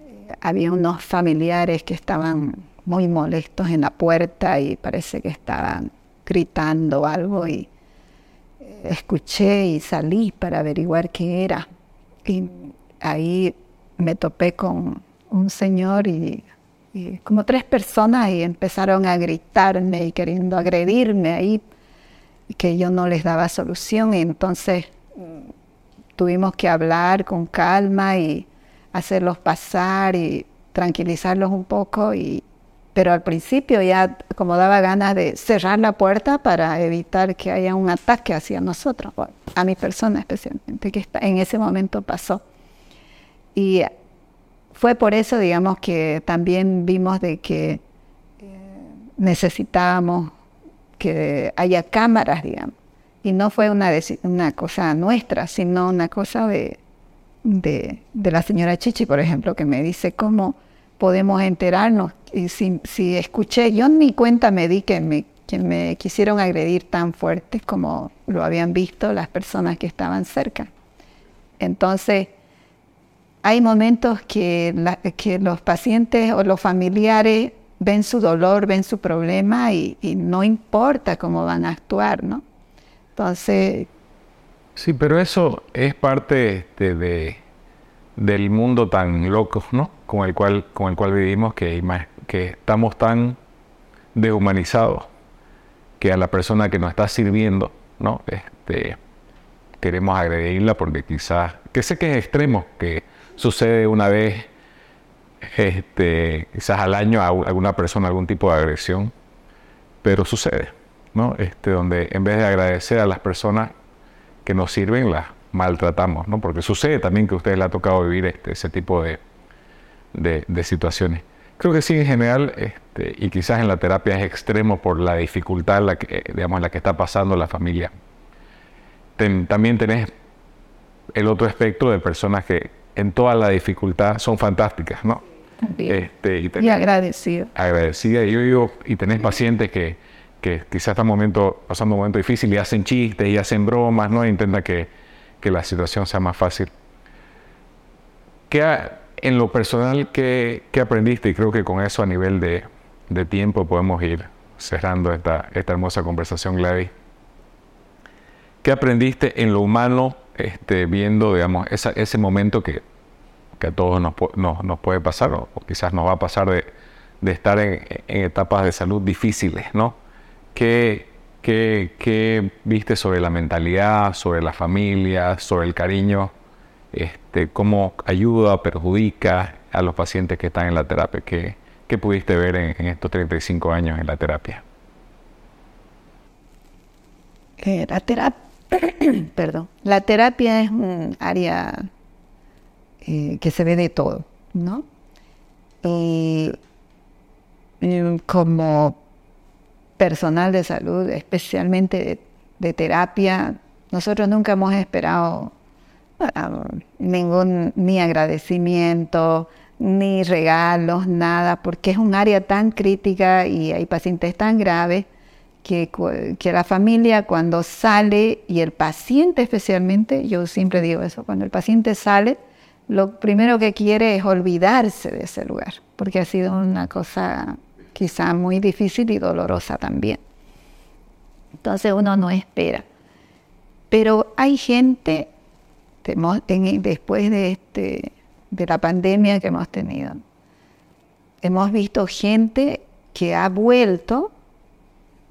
eh, había unos familiares que estaban muy molestos en la puerta y parece que estaban gritando algo y eh, escuché y salí para averiguar qué era. Y ahí me topé con un señor y, como tres personas y empezaron a gritarme y queriendo agredirme ahí, que yo no les daba solución y entonces mm, tuvimos que hablar con calma y hacerlos pasar y tranquilizarlos un poco y, pero al principio ya como daba ganas de cerrar la puerta para evitar que haya un ataque hacia nosotros, a mi persona especialmente, que en ese momento pasó. Y fue por eso, digamos, que también vimos de que eh, necesitábamos que haya cámaras, digamos. Y no fue una, una cosa nuestra, sino una cosa de, de, la señora Chichi, por ejemplo, que me dice cómo podemos enterarnos. Y si, si escuché, yo ni cuenta me di que me, que me quisieron agredir tan fuerte como lo habían visto las personas que estaban cerca. Entonces, hay momentos que los pacientes o los familiares ven su dolor, ven su problema y, no importa cómo van a actuar, ¿no? Entonces... Sí, pero eso es parte este, de, del mundo tan loco, ¿no? con el cual, con el cual vivimos, que, que estamos tan deshumanizados que a la persona que nos está sirviendo, ¿no? Este, queremos agredirla porque quizás, que sé que es extremo, que sucede una vez, este, quizás al año a alguna persona algún tipo de agresión, pero sucede, ¿no? Este, donde en vez de agradecer a las personas que nos sirven, las maltratamos, ¿no? Porque sucede también que a ustedes les ha tocado vivir este, ese tipo de, de, situaciones. Creo que sí, en general, este, y quizás en la terapia es extremo por la dificultad la que, digamos, la que está pasando la familia. también tenés el otro espectro de personas que en toda la dificultad son fantásticas, ¿no? Este, y, y agradecido. Agradecida. Y yo digo, y tenés pacientes que, que quizás están momento, pasando un momento difícil y hacen chistes y hacen bromas, ¿no? E intenta que, que la situación sea más fácil. ¿Qué en lo personal, ¿qué, ¿qué, aprendiste? Y creo que con eso a nivel de, de tiempo podemos ir cerrando esta, esta hermosa conversación, Gladys. ¿Qué aprendiste en lo humano este, viendo, digamos, esa, ese momento que, que a todos nos, nos, puede pasar, o, quizás nos va a pasar de, estar en, etapas de salud difíciles, ¿no? ¿Qué, viste sobre la mentalidad, sobre la familia, sobre el cariño? Este, ¿Cómo ayuda, perjudica a los pacientes que están en la terapia? ¿Qué, qué pudiste ver en, en, estos 35 años en la terapia? Eh, la terapia <coughs> Perdón. La terapia es un área eh, que se ve de todo, ¿no? Y, como personal de salud, especialmente de, terapia, nosotros nunca hemos esperado ningún ni agradecimiento, ni regalos, nada, porque es un área tan crítica y hay pacientes tan graves que, que, la familia cuando sale y el paciente especialmente, yo siempre digo eso, cuando el paciente sale, lo primero que quiere es olvidarse de ese lugar, porque ha sido una cosa quizá muy difícil y dolorosa también. Entonces uno no espera. Pero hay gente, después de, este, de la pandemia que hemos tenido, hemos visto gente que ha vuelto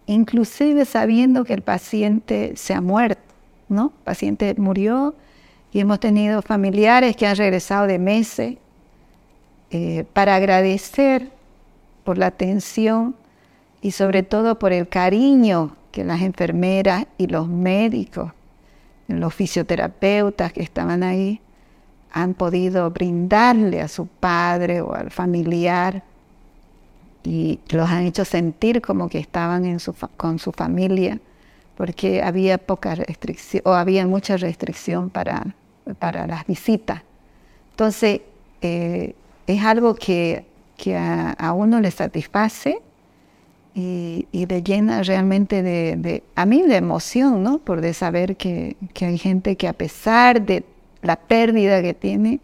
inclusive sabiendo que el paciente se ha muerto, ¿no? El paciente murió y hemos tenido familiares que han regresado de meses eh, para agradecer por la atención y sobre todo por el cariño que las enfermeras y los médicos, los fisioterapeutas que estaban ahí, han podido brindarle a su padre o al familiar y los han hecho sentir como que estaban en su, con su familia, porque había poca restricción o había mucha restricción para, para las visitas. Entonces, eh, es algo que, que a, uno le satisface y, y le llena realmente de, de, a mí de emoción, ¿no? Por de saber que, que hay gente que a pesar de la pérdida que tiene,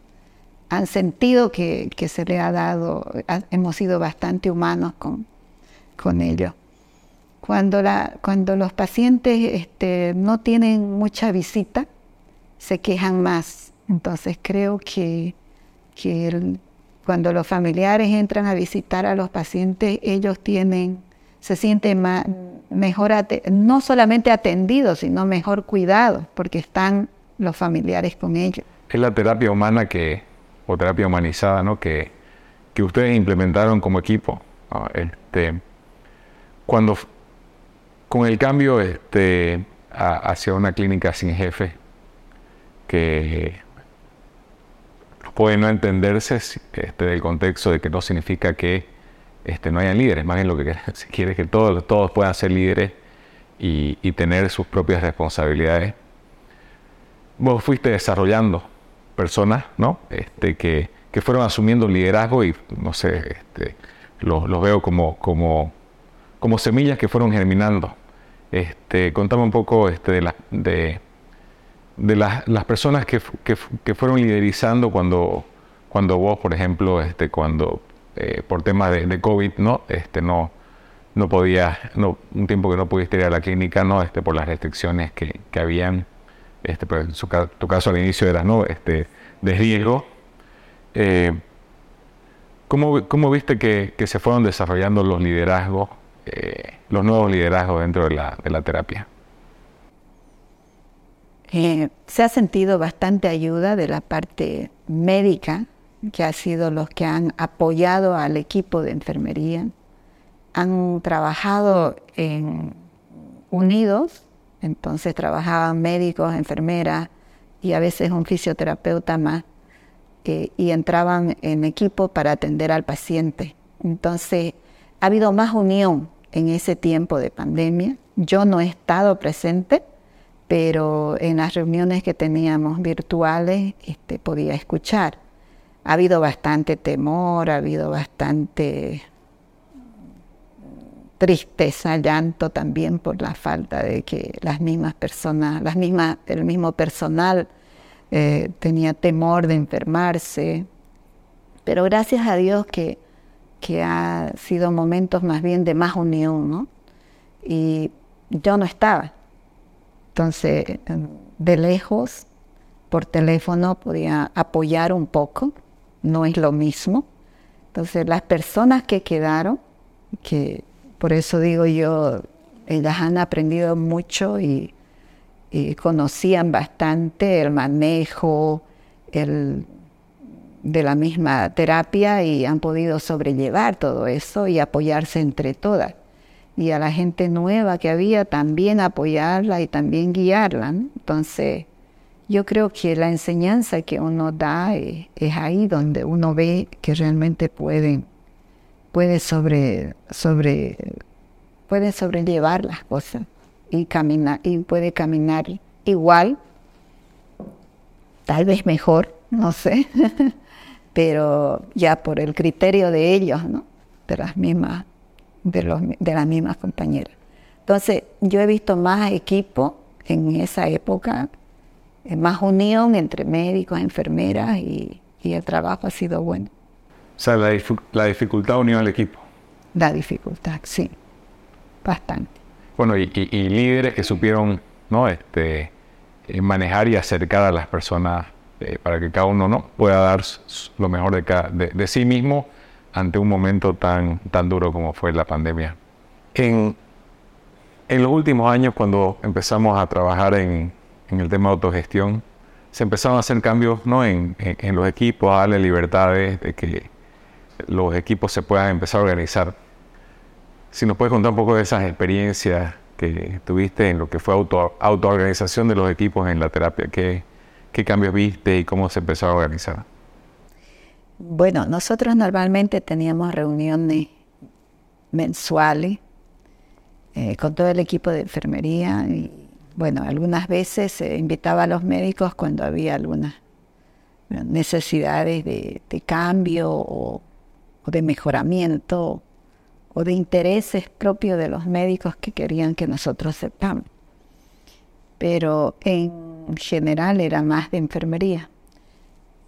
han sentido que, se le ha dado, hemos sido bastante humanos con, con ello. Cuando, la, cuando los pacientes este, no tienen mucha visita, se quejan más. Entonces creo que, que cuando los familiares entran a visitar a los pacientes, ellos tienen, se sienten más, mejor, no solamente atendidos, sino mejor cuidados, porque están los familiares con ellos. Es la terapia humana que, o terapia humanizada, ¿no? Que, que ustedes implementaron como equipo. Este, cuando con el cambio este, hacia una clínica sin jefe, que puede no entenderse este, del contexto de que no significa que este, no hayan líderes, más bien lo que se quiere <laughs> que todos, todos puedan ser líderes y, y tener sus propias responsabilidades. Vos fuiste desarrollando personas, ¿no? Este, que, que fueron asumiendo liderazgo y, no sé, este, los, veo como, como, como semillas que fueron germinando. Este, contame un poco este, de, de, de las, las personas que, que, que, fueron liderizando cuando, cuando vos, por ejemplo, este, cuando eh, por temas de, COVID, ¿no? Este, no, no podías, no, un tiempo que no pudiste ir a la clínica, ¿no? Este, por las restricciones que, que habían este, pero en tu caso al inicio era ¿no? este, de riesgo. Eh, ¿cómo, viste que, se fueron desarrollando los liderazgos, eh, los nuevos liderazgos dentro de la, de la terapia? Eh, se ha sentido bastante ayuda de la parte médica, que ha sido los que han apoyado al equipo de enfermería. Han trabajado en, unidos entonces trabajaban médicos, enfermeras y a veces un fisioterapeuta más y entraban en equipo para atender al paciente. Entonces ha habido más unión en ese tiempo de pandemia. Yo no he estado presente, pero en las reuniones que teníamos virtuales este, podía escuchar. Ha habido bastante temor, ha habido bastante tristeza, llanto también por la falta de que las mismas personas, las mismas, el mismo personal eh, tenía temor de enfermarse. Pero gracias a Dios que, que ha sido momentos más bien de más unión, ¿no? Y yo no estaba. Entonces, de lejos, por teléfono, podía apoyar un poco, no es lo mismo. Entonces, las personas que quedaron, que por eso digo yo, ellas han aprendido mucho y, conocían bastante el manejo de la misma terapia y han podido sobrellevar todo eso y apoyarse entre todas. Y a la gente nueva que había también apoyarla y también guiarla. Entonces, yo creo que la enseñanza que uno da es, es ahí donde uno ve que realmente pueden puede sobre, sobre, puede sobrellevar las cosas y y puede caminar igual, tal vez mejor, no sé, <laughs> pero ya por el criterio de ellos, ¿no? De las mismas, de, los, de las mismas compañeras. Entonces, yo he visto más equipo en esa época, eh, más unión entre médicos, enfermeras y el trabajo ha sido bueno. O sea, la, la dificultad unió al equipo. La dificultad, sí, bastante. Bueno, y, líderes que supieron ¿no? este, eh, manejar y acercar a las personas eh, para que cada uno ¿no? pueda dar lo mejor de, de, sí mismo ante un momento tan, tan duro como fue la pandemia. En, en los últimos años, cuando empezamos a trabajar en, en el tema de autogestión, se empezaron a hacer cambios ¿no? en, en los equipos, a darle libertades de que los equipos se puedan empezar a organizar. Si nos puedes contar un poco de esas experiencias que tuviste en lo que fue auto, autoorganización de los equipos en la terapia, ¿qué, qué cambios viste y cómo se empezó a organizar? Bueno, nosotros normalmente teníamos reuniones mensuales eh, con todo el equipo de enfermería y bueno, algunas veces se invitaba a los médicos cuando había algunas necesidades de, cambio o o de mejoramiento o de intereses propios de los médicos que querían que nosotros sepamos. Pero en general era más de enfermería.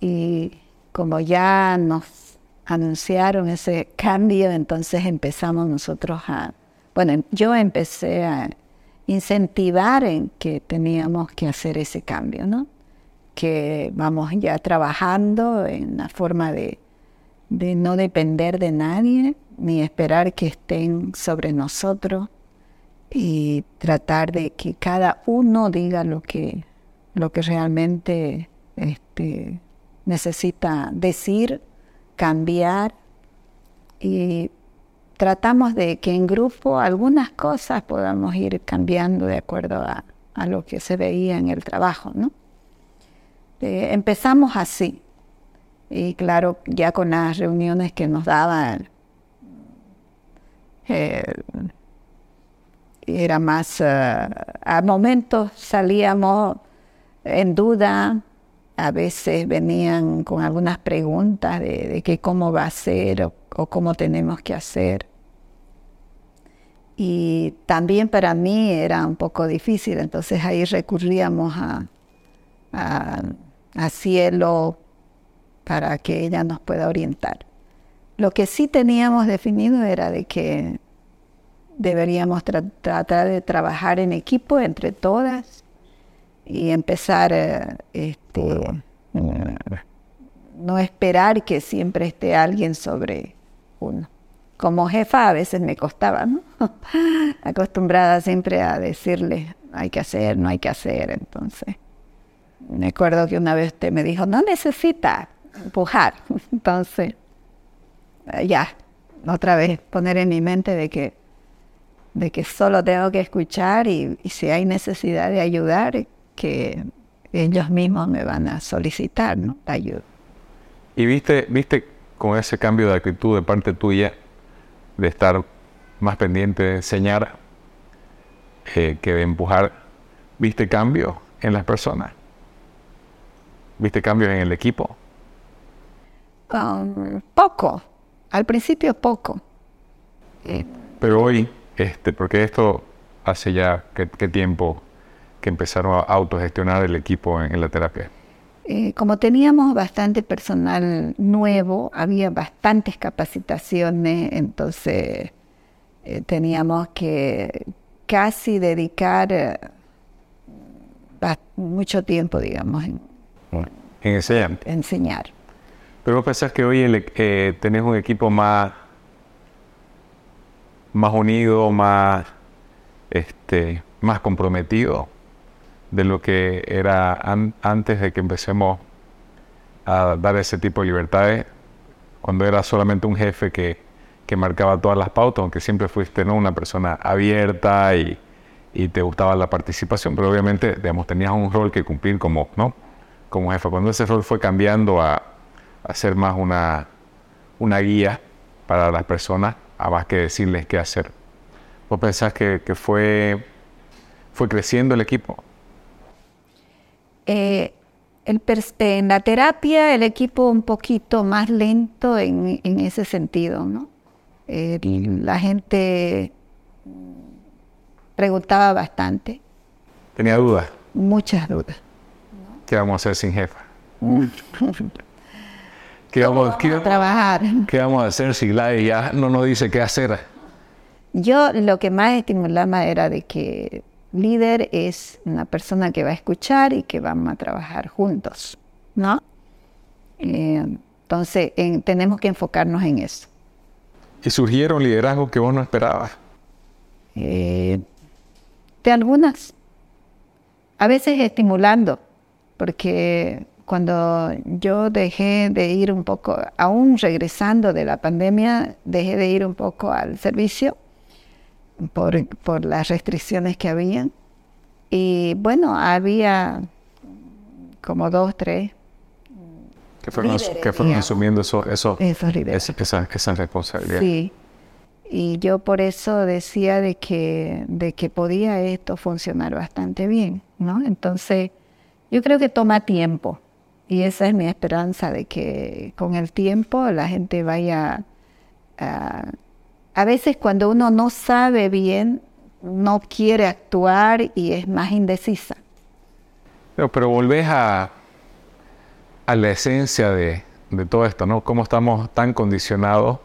Y como ya nos anunciaron ese cambio, entonces empezamos nosotros a, bueno, yo empecé a incentivar en que teníamos que hacer ese cambio, ¿no? Que vamos ya trabajando en la forma de de no depender de nadie ni esperar que estén sobre nosotros y tratar de que cada uno diga lo que, lo que realmente este, necesita decir, cambiar y tratamos de que en grupo algunas cosas podamos ir cambiando de acuerdo a, lo que se veía en el trabajo, ¿no? Eh, empezamos así, y claro, ya con las reuniones que nos daban, eh, era más, eh, a momentos salíamos en duda, a veces venían con algunas preguntas de, que cómo va a ser o, cómo tenemos que hacer. Y también para mí era un poco difícil, entonces ahí recurríamos a, a cielo para que ella nos pueda orientar. Lo que sí teníamos definido era de que deberíamos tratar de trabajar en equipo entre todas y empezar eh, no esperar que siempre esté alguien sobre uno. Como jefa a veces me costaba, ¿no? <laughs> Acostumbrada siempre a decirle, hay que hacer, no hay que hacer, entonces. Me acuerdo que una vez usted me dijo, no necesita, empujar. <laughs> Entonces, eh, ya, otra vez poner en mi mente de que, de que solo tengo que escuchar y, si hay necesidad de ayudar, que ellos mismos me van a solicitar ¿no? la ayuda. ¿Y viste, viste con ese cambio de actitud de parte tuya, de estar más pendiente de enseñar eh, que de empujar, ¿Viste cambio en las personas? ¿Viste cambios en el equipo? Um, poco. Al principio poco. Eh, Pero hoy, este, porque esto hace ya qué, tiempo que empezaron a autogestionar el equipo en, la terapia. Eh, como teníamos bastante personal nuevo, había bastantes capacitaciones, entonces eh, teníamos que casi dedicar mucho tiempo, digamos, en, en enseñar. Pero vos pensás que hoy eh, tenés un equipo más, más unido, más, este, más comprometido de lo que era antes de que empecemos a dar ese tipo de libertades, cuando era solamente un jefe que, que marcaba todas las pautas, aunque siempre fuiste ¿no? una persona abierta y, y, te gustaba la participación, pero obviamente digamos, tenías un rol que cumplir como, ¿no? como jefe. Cuando ese rol fue cambiando a hacer más una, una guía para las personas, a más que decirles qué hacer. ¿Vos pensás que, que fue, fue creciendo el equipo? Eh, en la terapia el equipo un poquito más lento en, en ese sentido, ¿no? Eh, la gente preguntaba bastante. ¿Tenía dudas? Muchas dudas. ¿Qué vamos a hacer sin jefa? ¿Qué vamos, a trabajar? ¿Qué vamos a hacer si Gladys ya no nos dice qué hacer? Yo lo que más estimulaba era de que líder es una persona que va a escuchar y que vamos a trabajar juntos, ¿no? Eh, entonces tenemos que enfocarnos en eso. ¿Y surgieron liderazgos que vos no esperabas? Eh, de algunas. A veces estimulando, porque cuando yo dejé de ir un poco, aún regresando de la pandemia, dejé de ir un poco al servicio por, las restricciones que habían. Y bueno, había como dos, tres. Que fueron, asumiendo eso, eso, esa, esa, responsabilidad. Sí. Y yo por eso decía de que, de que podía esto funcionar bastante bien, ¿no? Entonces, yo creo que toma tiempo. Y esa es mi esperanza de que con el tiempo la gente vaya. A veces cuando uno no sabe bien, no quiere actuar y es más indecisa. Pero, volvés a, a la esencia de, de todo esto, ¿no? Cómo estamos tan condicionados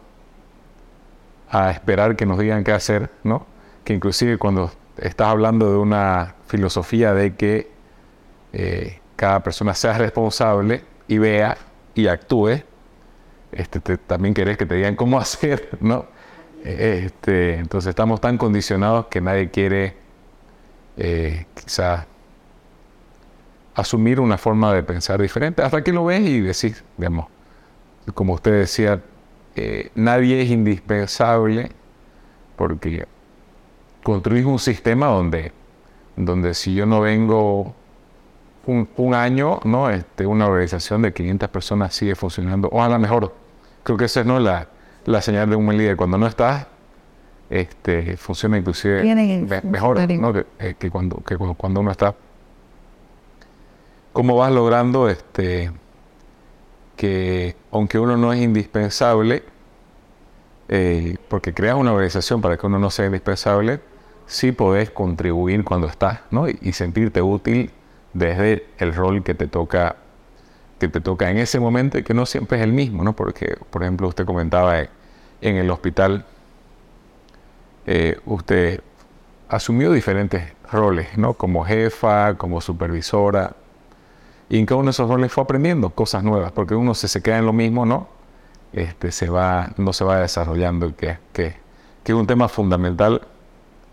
a esperar que nos digan qué hacer, ¿no? Que inclusive cuando estás hablando de una filosofía de que eh, cada persona sea responsable y vea y actúe, este, también querés que te digan cómo <laughs> hacer, ¿no? Este, entonces estamos tan condicionados que nadie quiere eh, quizás asumir una forma de pensar diferente, hasta que lo ves y decís, digamos, como usted decía, eh, nadie es indispensable porque construís un sistema donde, donde si yo no vengo un, año, ¿no? Este, una organización de 500 personas sigue funcionando, o a lo mejor, creo que esa es ¿no? la, la señal de un buen líder. Cuando no estás, este, funciona inclusive mejor eh, que, cuando, que cuando uno está. ¿Cómo vas logrando este, que, aunque uno no es indispensable, eh, porque creas una organización para que uno no sea indispensable, sí podés contribuir cuando estás ¿no? y sentirte útil desde el rol que te toca que te toca en ese momento y que no siempre es el mismo, ¿no? Porque, por ejemplo, usted comentaba en, el hospital, eh, usted asumió diferentes roles, ¿no? Como jefa, como supervisora, y en cada uno de esos roles fue aprendiendo cosas nuevas, porque uno se, se queda en lo mismo, ¿no? Este, se va, no se va desarrollando, que, que, que es un tema fundamental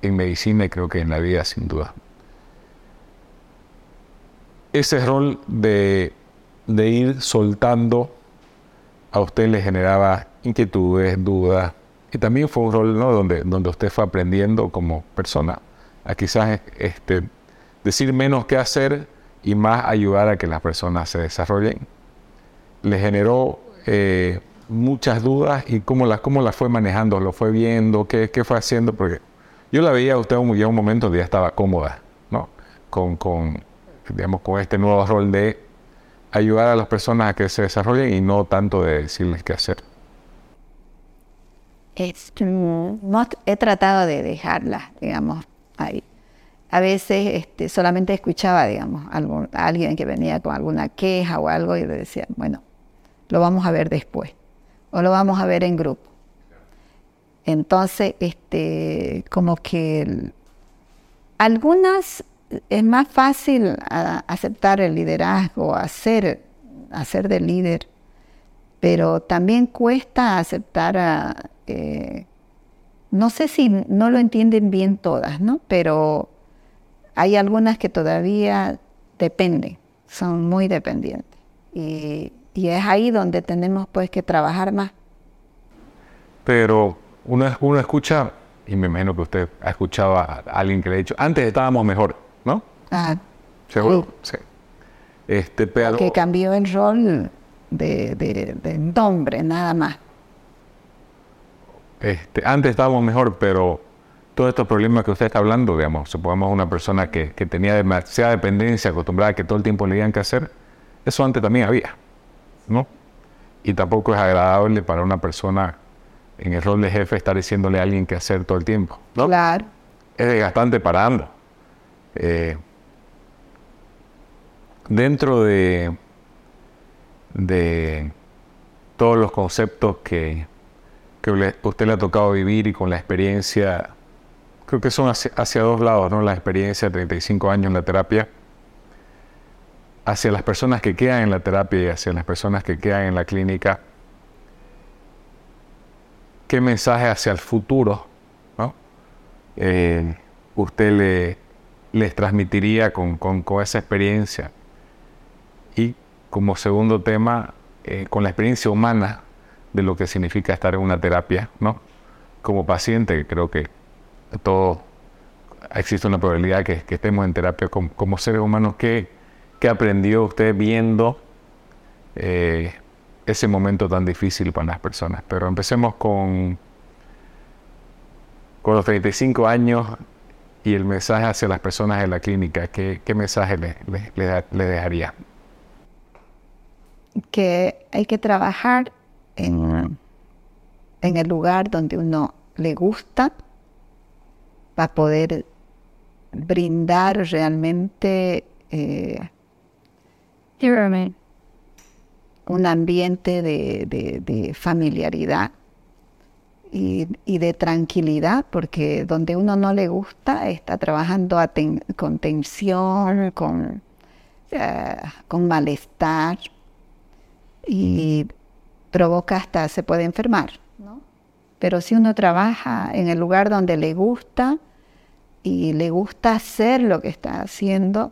en medicina y creo que en la vida sin duda ese rol de, ir soltando a usted le generaba inquietudes, dudas, y también fue un rol donde, donde usted fue aprendiendo como persona a quizás este, decir menos qué hacer y más ayudar a que las personas se desarrollen. Le generó eh, muchas dudas y cómo las, cómo las fue manejando, lo fue viendo, qué, qué fue haciendo, porque yo la veía a usted un, un momento donde ya estaba cómoda, con, con, digamos, con este nuevo rol de ayudar a las personas a que se desarrollen y no tanto de decirles qué hacer? He tratado de dejarlas, digamos, ahí. A veces este, solamente escuchaba, digamos, a alguien que venía con alguna queja o algo y le decía, bueno, lo vamos a ver después o lo vamos a ver en grupo. Entonces, este, como que algunas es más fácil aceptar el liderazgo, hacer, hacer de líder, pero también cuesta aceptar a, eh, no sé si no lo entienden bien todas, ¿no? Pero hay algunas que todavía dependen, son muy dependientes. Y, y es ahí donde tenemos pues que trabajar más. Pero uno, uno escucha, y me imagino que usted ha escuchado a alguien que le ha dicho, antes estábamos mejor, ¿no? Ah, ¿Seguro? Sí. Este, pero... Que cambió el rol de, de, nombre, nada más. Este, antes estábamos mejor, pero todos estos problemas que usted está hablando, digamos, supongamos una persona que, que tenía demasiada dependencia, acostumbrada a que todo el tiempo le digan qué hacer, eso antes también había, ¿no? Y tampoco es agradable para una persona en el rol de jefe estar diciéndole a alguien qué hacer todo el tiempo. ¿no? Claro. Es desgastante para ambos. Eh, dentro de, de todos los conceptos que, que usted le ha tocado vivir y con la experiencia, creo que son hacia, dos lados, ¿no? La experiencia de 35 años en la terapia, hacia las personas que quedan en la terapia y hacia las personas que quedan en la clínica qué mensaje hacia el futuro eh, usted le, les transmitiría con, esa experiencia. Y como segundo tema, eh, con la experiencia humana de lo que significa estar en una terapia, ¿no? Como paciente, creo que todo existe una probabilidad que, estemos en terapia como, seres humanos. ¿Qué, ¿Qué, aprendió usted viendo eh, ese momento tan difícil para las personas. Pero empecemos con, con los 35 años y el mensaje hacia las personas en la clínica. ¿Qué, mensaje le, le, dejaría? Que hay que trabajar en, en el lugar donde uno le gusta para poder brindar realmente eh, un ambiente de, familiaridad y, de tranquilidad, porque donde uno no le gusta está trabajando con tensión, con, eh, con malestar. Y provoca hasta se puede enfermar. Pero si uno trabaja en el lugar donde le gusta y le gusta hacer lo que está haciendo,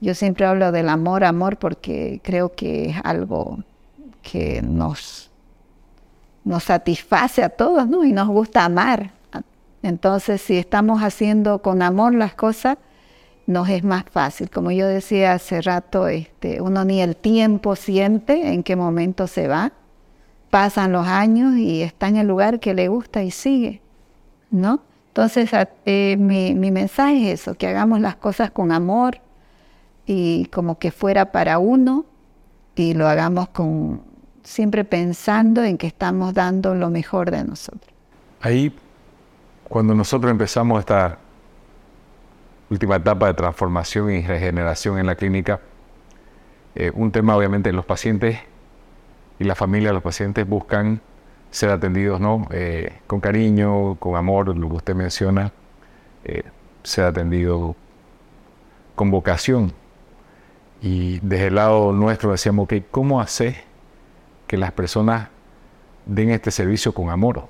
yo siempre hablo del amor, amor, porque creo que es algo que nos, nos satisface a todos, ¿no? Y nos gusta amar. Entonces, si estamos haciendo con amor las cosas, nos es más fácil. Como yo decía hace rato, este, uno ni el tiempo siente en qué momento se va. Pasan los años y está en el lugar que le gusta y sigue, ¿no? Entonces, eh, mi, mi mensaje es eso, que hagamos las cosas con amor, y como que fuera para uno y lo hagamos con siempre pensando en que estamos dando lo mejor de nosotros. Ahí, cuando nosotros empezamos esta última etapa de transformación y regeneración en la clínica, eh, un tema obviamente los pacientes y la familia los pacientes buscan ser atendidos ¿no? Eh, con cariño, con amor, lo que usted menciona, eh, ser atendido con vocación y desde el lado nuestro decíamos, que ¿cómo hacer que las personas den este servicio con amor?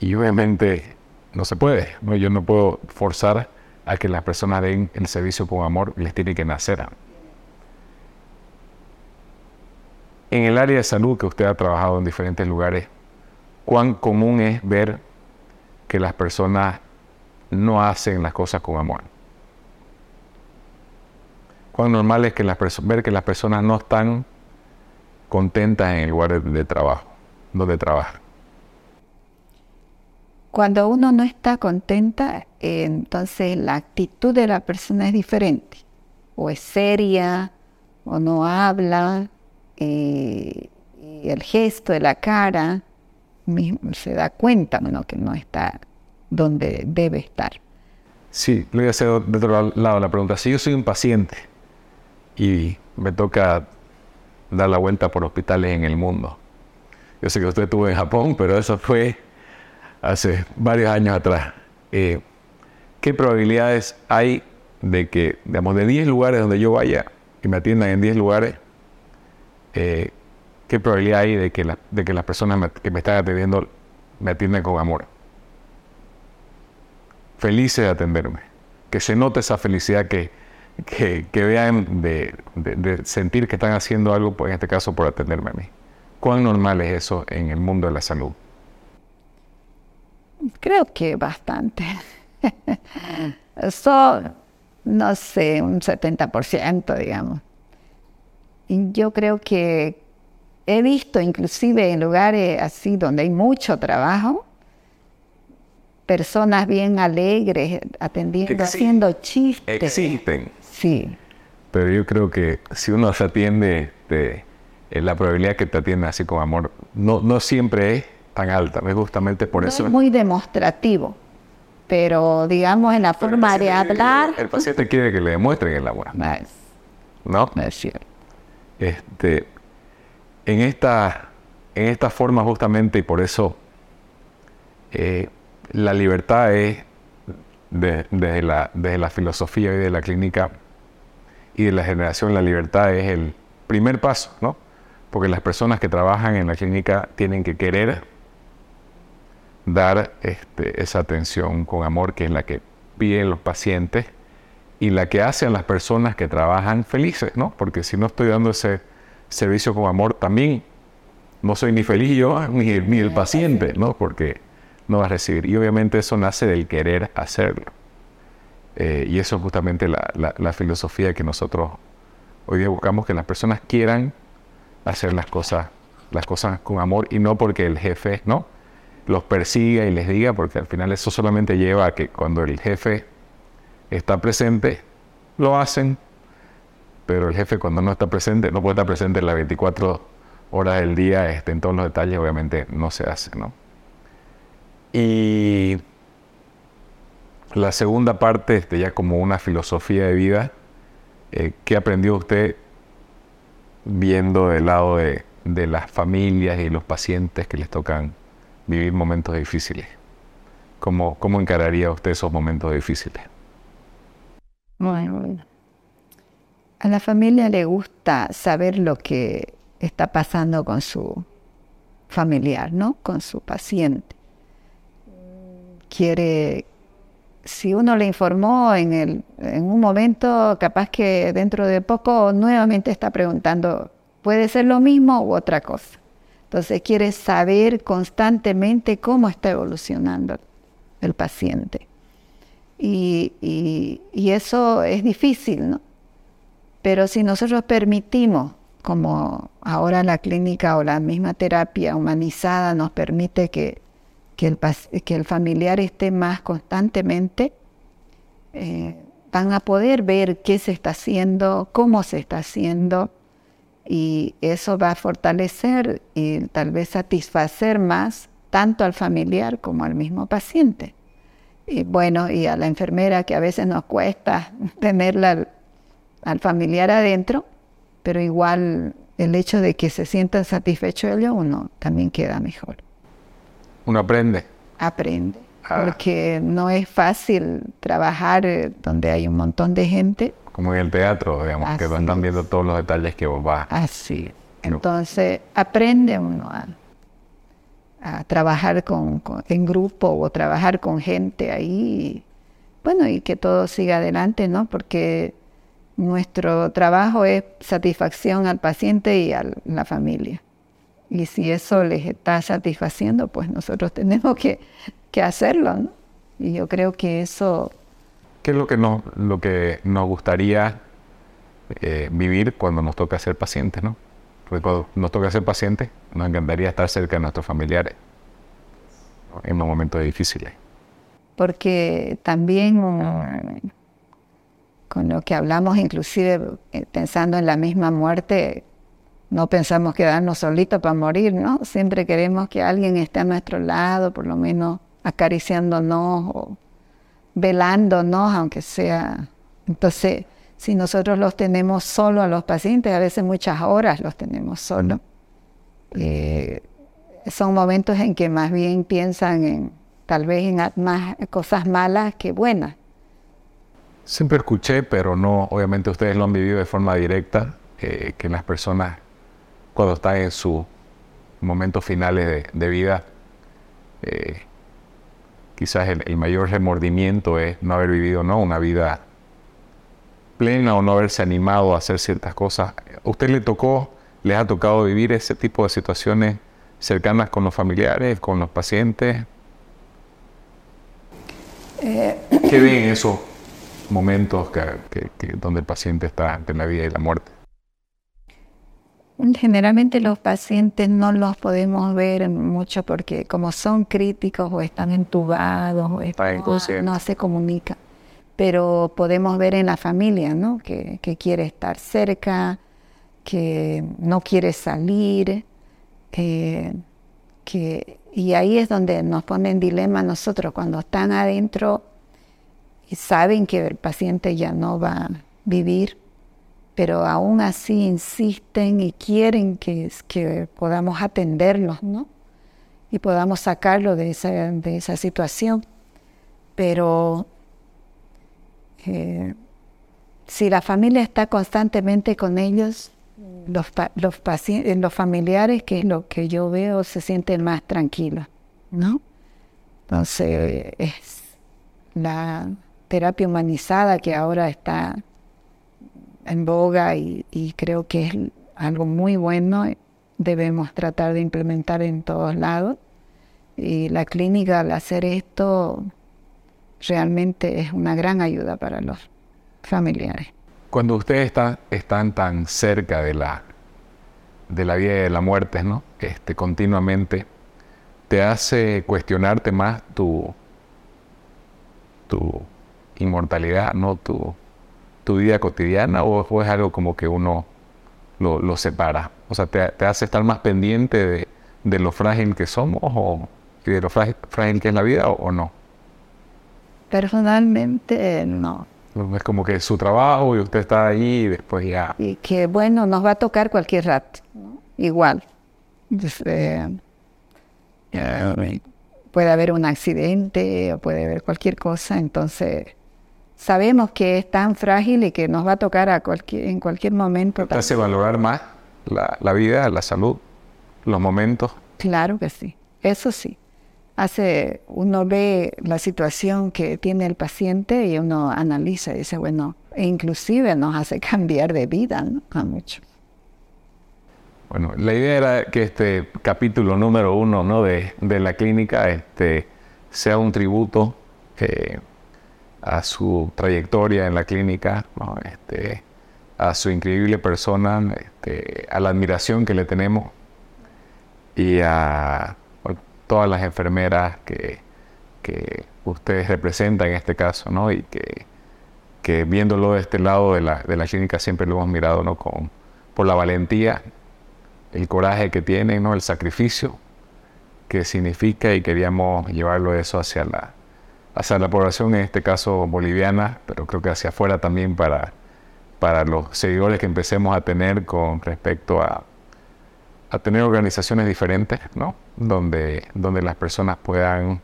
Y obviamente no se puede, ¿no? yo no puedo forzar a que las personas den el servicio con amor, les tiene que nacer. En el área de salud que usted ha trabajado en diferentes lugares, ¿cuán común es ver que las personas no hacen las cosas con amor? cuán normal es que las ver que las personas no están contentas en el lugar de, trabajo, donde trabajan. cuando uno no está contenta, entonces la actitud de la persona es diferente. O es seria, o no habla, el gesto de la cara se da cuenta que no está donde debe estar. Sí, le voy a hacer de otro lado la pregunta. Si yo soy un paciente y me toca dar la vuelta por hospitales en el mundo, yo sé que usted estuvo en Japón, pero eso fue hace varios años atrás. Eh, ¿Qué probabilidades hay de que, digamos, de 10 lugares donde yo vaya y me atiendan en 10 lugares, eh, qué probabilidad hay de que, de que las personas que me están atendiendo me atiendan con amor? Felices de atenderme. Que se note esa felicidad que, que, vean de, de, sentir que están haciendo algo, pues, en este caso por atenderme a mí. ¿Cuán normal es eso en el mundo de la salud? Creo que bastante. <laughs> Eso, no sé, un 70%, digamos. Yo creo que he visto inclusive en lugares así donde hay mucho trabajo, personas bien alegres atendiendo, haciendo chistes. Existen. Sí. Pero yo creo que si uno se atiende, este, eh, la probabilidad que te atienda así con amor no, no siempre es tan alta, es justamente por eso. Es muy demostrativo, pero digamos en la forma de hablar. El paciente <laughs> quiere que le demuestren el amor. ¿No? es cierto. Este, en, esta, en esta forma justamente, y por eso eh, la libertad es desde, la, la filosofía y de la clínica y de la generación, la libertad es el primer paso, ¿no? Porque las personas que trabajan en la clínica tienen que querer dar este, esa atención con amor que es la que piden los pacientes y la que hacen las personas que trabajan felices, ¿no? Porque si no estoy dando ese servicio con amor, también no soy ni feliz yo <laughs> ni, el paciente, ¿no? Porque no va a recibir. Y obviamente eso nace del querer hacerlo. Eh, y eso es justamente la, la filosofía que nosotros hoy buscamos, que las personas quieran hacer las cosas, las cosas con amor y no porque el jefe, ¿no? los persiga y les diga, porque al final eso solamente lleva a que cuando el jefe está presente, lo hacen, pero el jefe cuando no está presente, no puede estar presente en las 24 horas del día, este, en todos los detalles, obviamente no se hace, ¿no? Y la segunda parte, este, ya como una filosofía de vida, eh, ¿qué aprendió usted viendo del lado de, de las familias y los pacientes que les tocan vivir momentos difíciles. ¿Cómo, cómo encararía usted esos momentos difíciles? Bueno, a la familia le gusta saber lo que está pasando con su familiar, ¿no? Con su paciente. Quiere, si uno le informó en, el, en un momento, capaz que dentro de poco nuevamente está preguntando, ¿puede ser lo mismo u otra cosa? Entonces quiere saber constantemente cómo está evolucionando el paciente. Y, eso es difícil, ¿no? Pero si nosotros permitimos, como ahora la clínica o la misma terapia humanizada nos permite que, el, que el, familiar esté más constantemente, eh, van a poder ver qué se está haciendo, cómo se está haciendo, y eso va a fortalecer y tal vez satisfacer más tanto al familiar como al mismo paciente. Y bueno, y a la enfermera que a veces nos cuesta <laughs> tenerla al, familiar adentro, pero igual el hecho de que se sienta satisfecho ellos, uno también queda mejor. Uno aprende. Aprende, ah. porque no es fácil trabajar eh, donde hay un montón de gente como en el teatro, digamos, que van viendo todos los detalles que vos vas. Así. Entonces, aprende uno a, trabajar con, en grupo o trabajar con gente ahí. bueno, y que todo siga adelante, ¿no? Porque nuestro trabajo es satisfacción al paciente y a la familia. Y si eso les está satisfaciendo, pues nosotros <laughs> tenemos que, que hacerlo, ¿no? Y yo creo que eso ¿Qué es lo que nos, lo que nos gustaría eh, vivir cuando nos toca ser pacientes, no? Porque cuando nos toca ser pacientes, nos encantaría estar cerca de nuestros familiares. en los momentos difíciles. Porque también con lo que hablamos, inclusive eh, pensando en la misma muerte, no pensamos quedarnos solitos para morir, ¿no? Siempre queremos que alguien esté a nuestro lado, por lo menos acariciándonos o velándonos, aunque sea. Entonces, si nosotros los tenemos solo a los pacientes, a veces muchas horas los tenemos solo. Eh, son momentos en que más bien piensan en tal vez en más cosas malas que buenas. Siempre escuché, pero no, obviamente ustedes lo han vivido de forma directa, eh, que las personas cuando están en sus momentos finales de, vida, eh, quizás el, mayor remordimiento es no haber vivido ¿no? una vida plena o no haberse animado a hacer ciertas cosas. ¿A usted le tocó, les ha tocado vivir ese tipo de situaciones cercanas con los familiares, con los pacientes? Eh, ¿Qué <coughs> ven esos momentos donde el paciente está entre la vida y la muerte? Generalmente los pacientes no los podemos ver mucho porque como son críticos o están entubados o no se comunica. Pero podemos ver en la familia, ¿no? Que, quiere estar cerca, que no quiere salir, eh, que, y ahí es donde nos ponen dilema nosotros cuando están adentro y saben que el paciente ya no va a vivir pero aún así insisten y quieren que, que podamos atenderlos, ¿no? Y podamos sacarlo de esa, de esa situación. Pero eh, si la familia está constantemente con ellos, los, los, pacientes, los familiares, que es lo que yo veo, se sienten más tranquilos, ¿no? Entonces, es la terapia humanizada que ahora está en boga y, creo que es algo muy bueno. Debemos tratar de implementar en todos lados. Y la clínica al hacer esto realmente es una gran ayuda para los familiares. Cuando ustedes están, están tan cerca de la, de la vida y de la muerte, ¿no? Este, continuamente, te hace cuestionarte más tu, tu inmortalidad, ¿no? Tu, tu vida cotidiana o, es algo como que uno lo, separa? O sea, te, hace estar más pendiente de, lo frágil que somos o de lo frágil, que es la vida o, no? Personalmente, no. Es como que su trabajo y usted está ahí y después ya. Y que bueno, nos va a tocar cualquier rato, igual. puede haber un accidente o puede haber cualquier cosa, entonces sabemos que es tan frágil y que nos va a tocar a cualquier, en cualquier momento. ¿Te hace valorar más la, vida, la salud, los momentos? Claro que sí, eso sí. Hace, uno ve la situación que tiene el paciente y uno analiza y dice, bueno, e inclusive nos hace <laughs> cambiar de vida ¿no? a mucho. Bueno, la idea era que este capítulo número uno ¿no? de, de la clínica este, sea un tributo eh, a su trayectoria en la clínica, este, a su increíble persona, este, a la admiración que le tenemos y a todas las enfermeras que, ustedes representan en este caso, ¿no? Y que, que viéndolo de este lado de la, de la, clínica siempre lo hemos mirado, ¿no? Con, por la valentía, el coraje que tienen, ¿no? El sacrificio que significa y queríamos llevarlo eso hacia la, hacia la población, en este caso boliviana, pero creo que hacia afuera también para, para los seguidores que empecemos a tener con respecto a, a tener organizaciones diferentes, ¿no? Donde, donde las personas puedan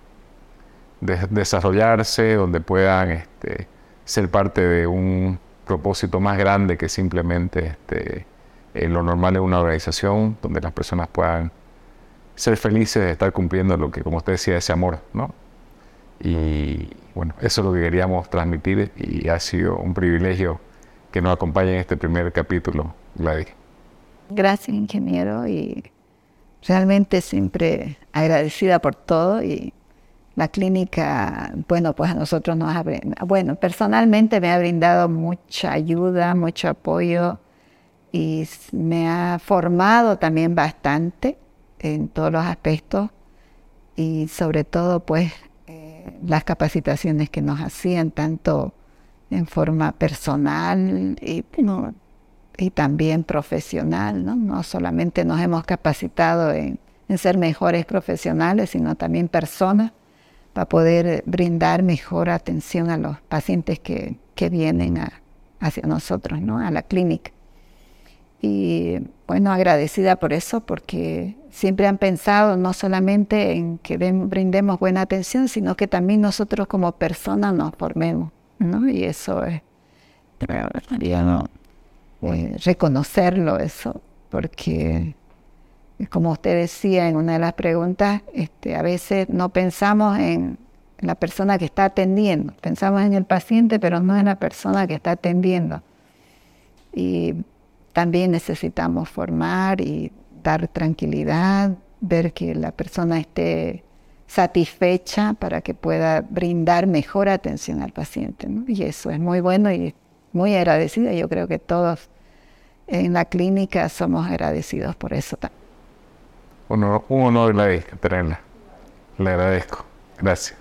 desarrollarse, donde puedan este, ser parte de un propósito más grande que simplemente este, eh, lo normal en una organización, donde las personas puedan ser felices de estar cumpliendo lo que, como usted decía, ese amor, ¿no? Y bueno, eso es lo que queríamos transmitir y ha sido un privilegio que nos acompañe en este primer capítulo, Gladys. Gracias, ingeniero, y realmente siempre agradecida por todo y la clínica, bueno, pues a nosotros nos ha, bueno, personalmente me ha brindado mucha ayuda, mucho apoyo y me ha formado también bastante en todos los aspectos y sobre todo pues eh, las capacitaciones que nos hacían tanto en forma personal y, y también profesional, ¿no? No solamente nos hemos capacitado en, ser mejores profesionales, sino también personas para poder brindar mejor atención a los pacientes que, que vienen hacia nosotros, ¿no? A la clínica. Y bueno, agradecida por eso, porque siempre han pensado no solamente en que brindemos buena atención, sino que también nosotros como personas nos formemos, ¿no? Y eso es, no, eh, reconocerlo eso, porque como usted decía en una de las preguntas, este, a veces no pensamos en la persona que está atendiendo, pensamos en el paciente, pero no en la persona que está atendiendo. Y también necesitamos formar y dar tranquilidad, ver que la persona esté satisfecha para que pueda brindar mejor atención al paciente. Y eso es muy bueno y muy agradecida. Yo creo que todos en la clínica somos agradecidos por eso. Un honor, honor tenerla. Le agradezco. Gracias.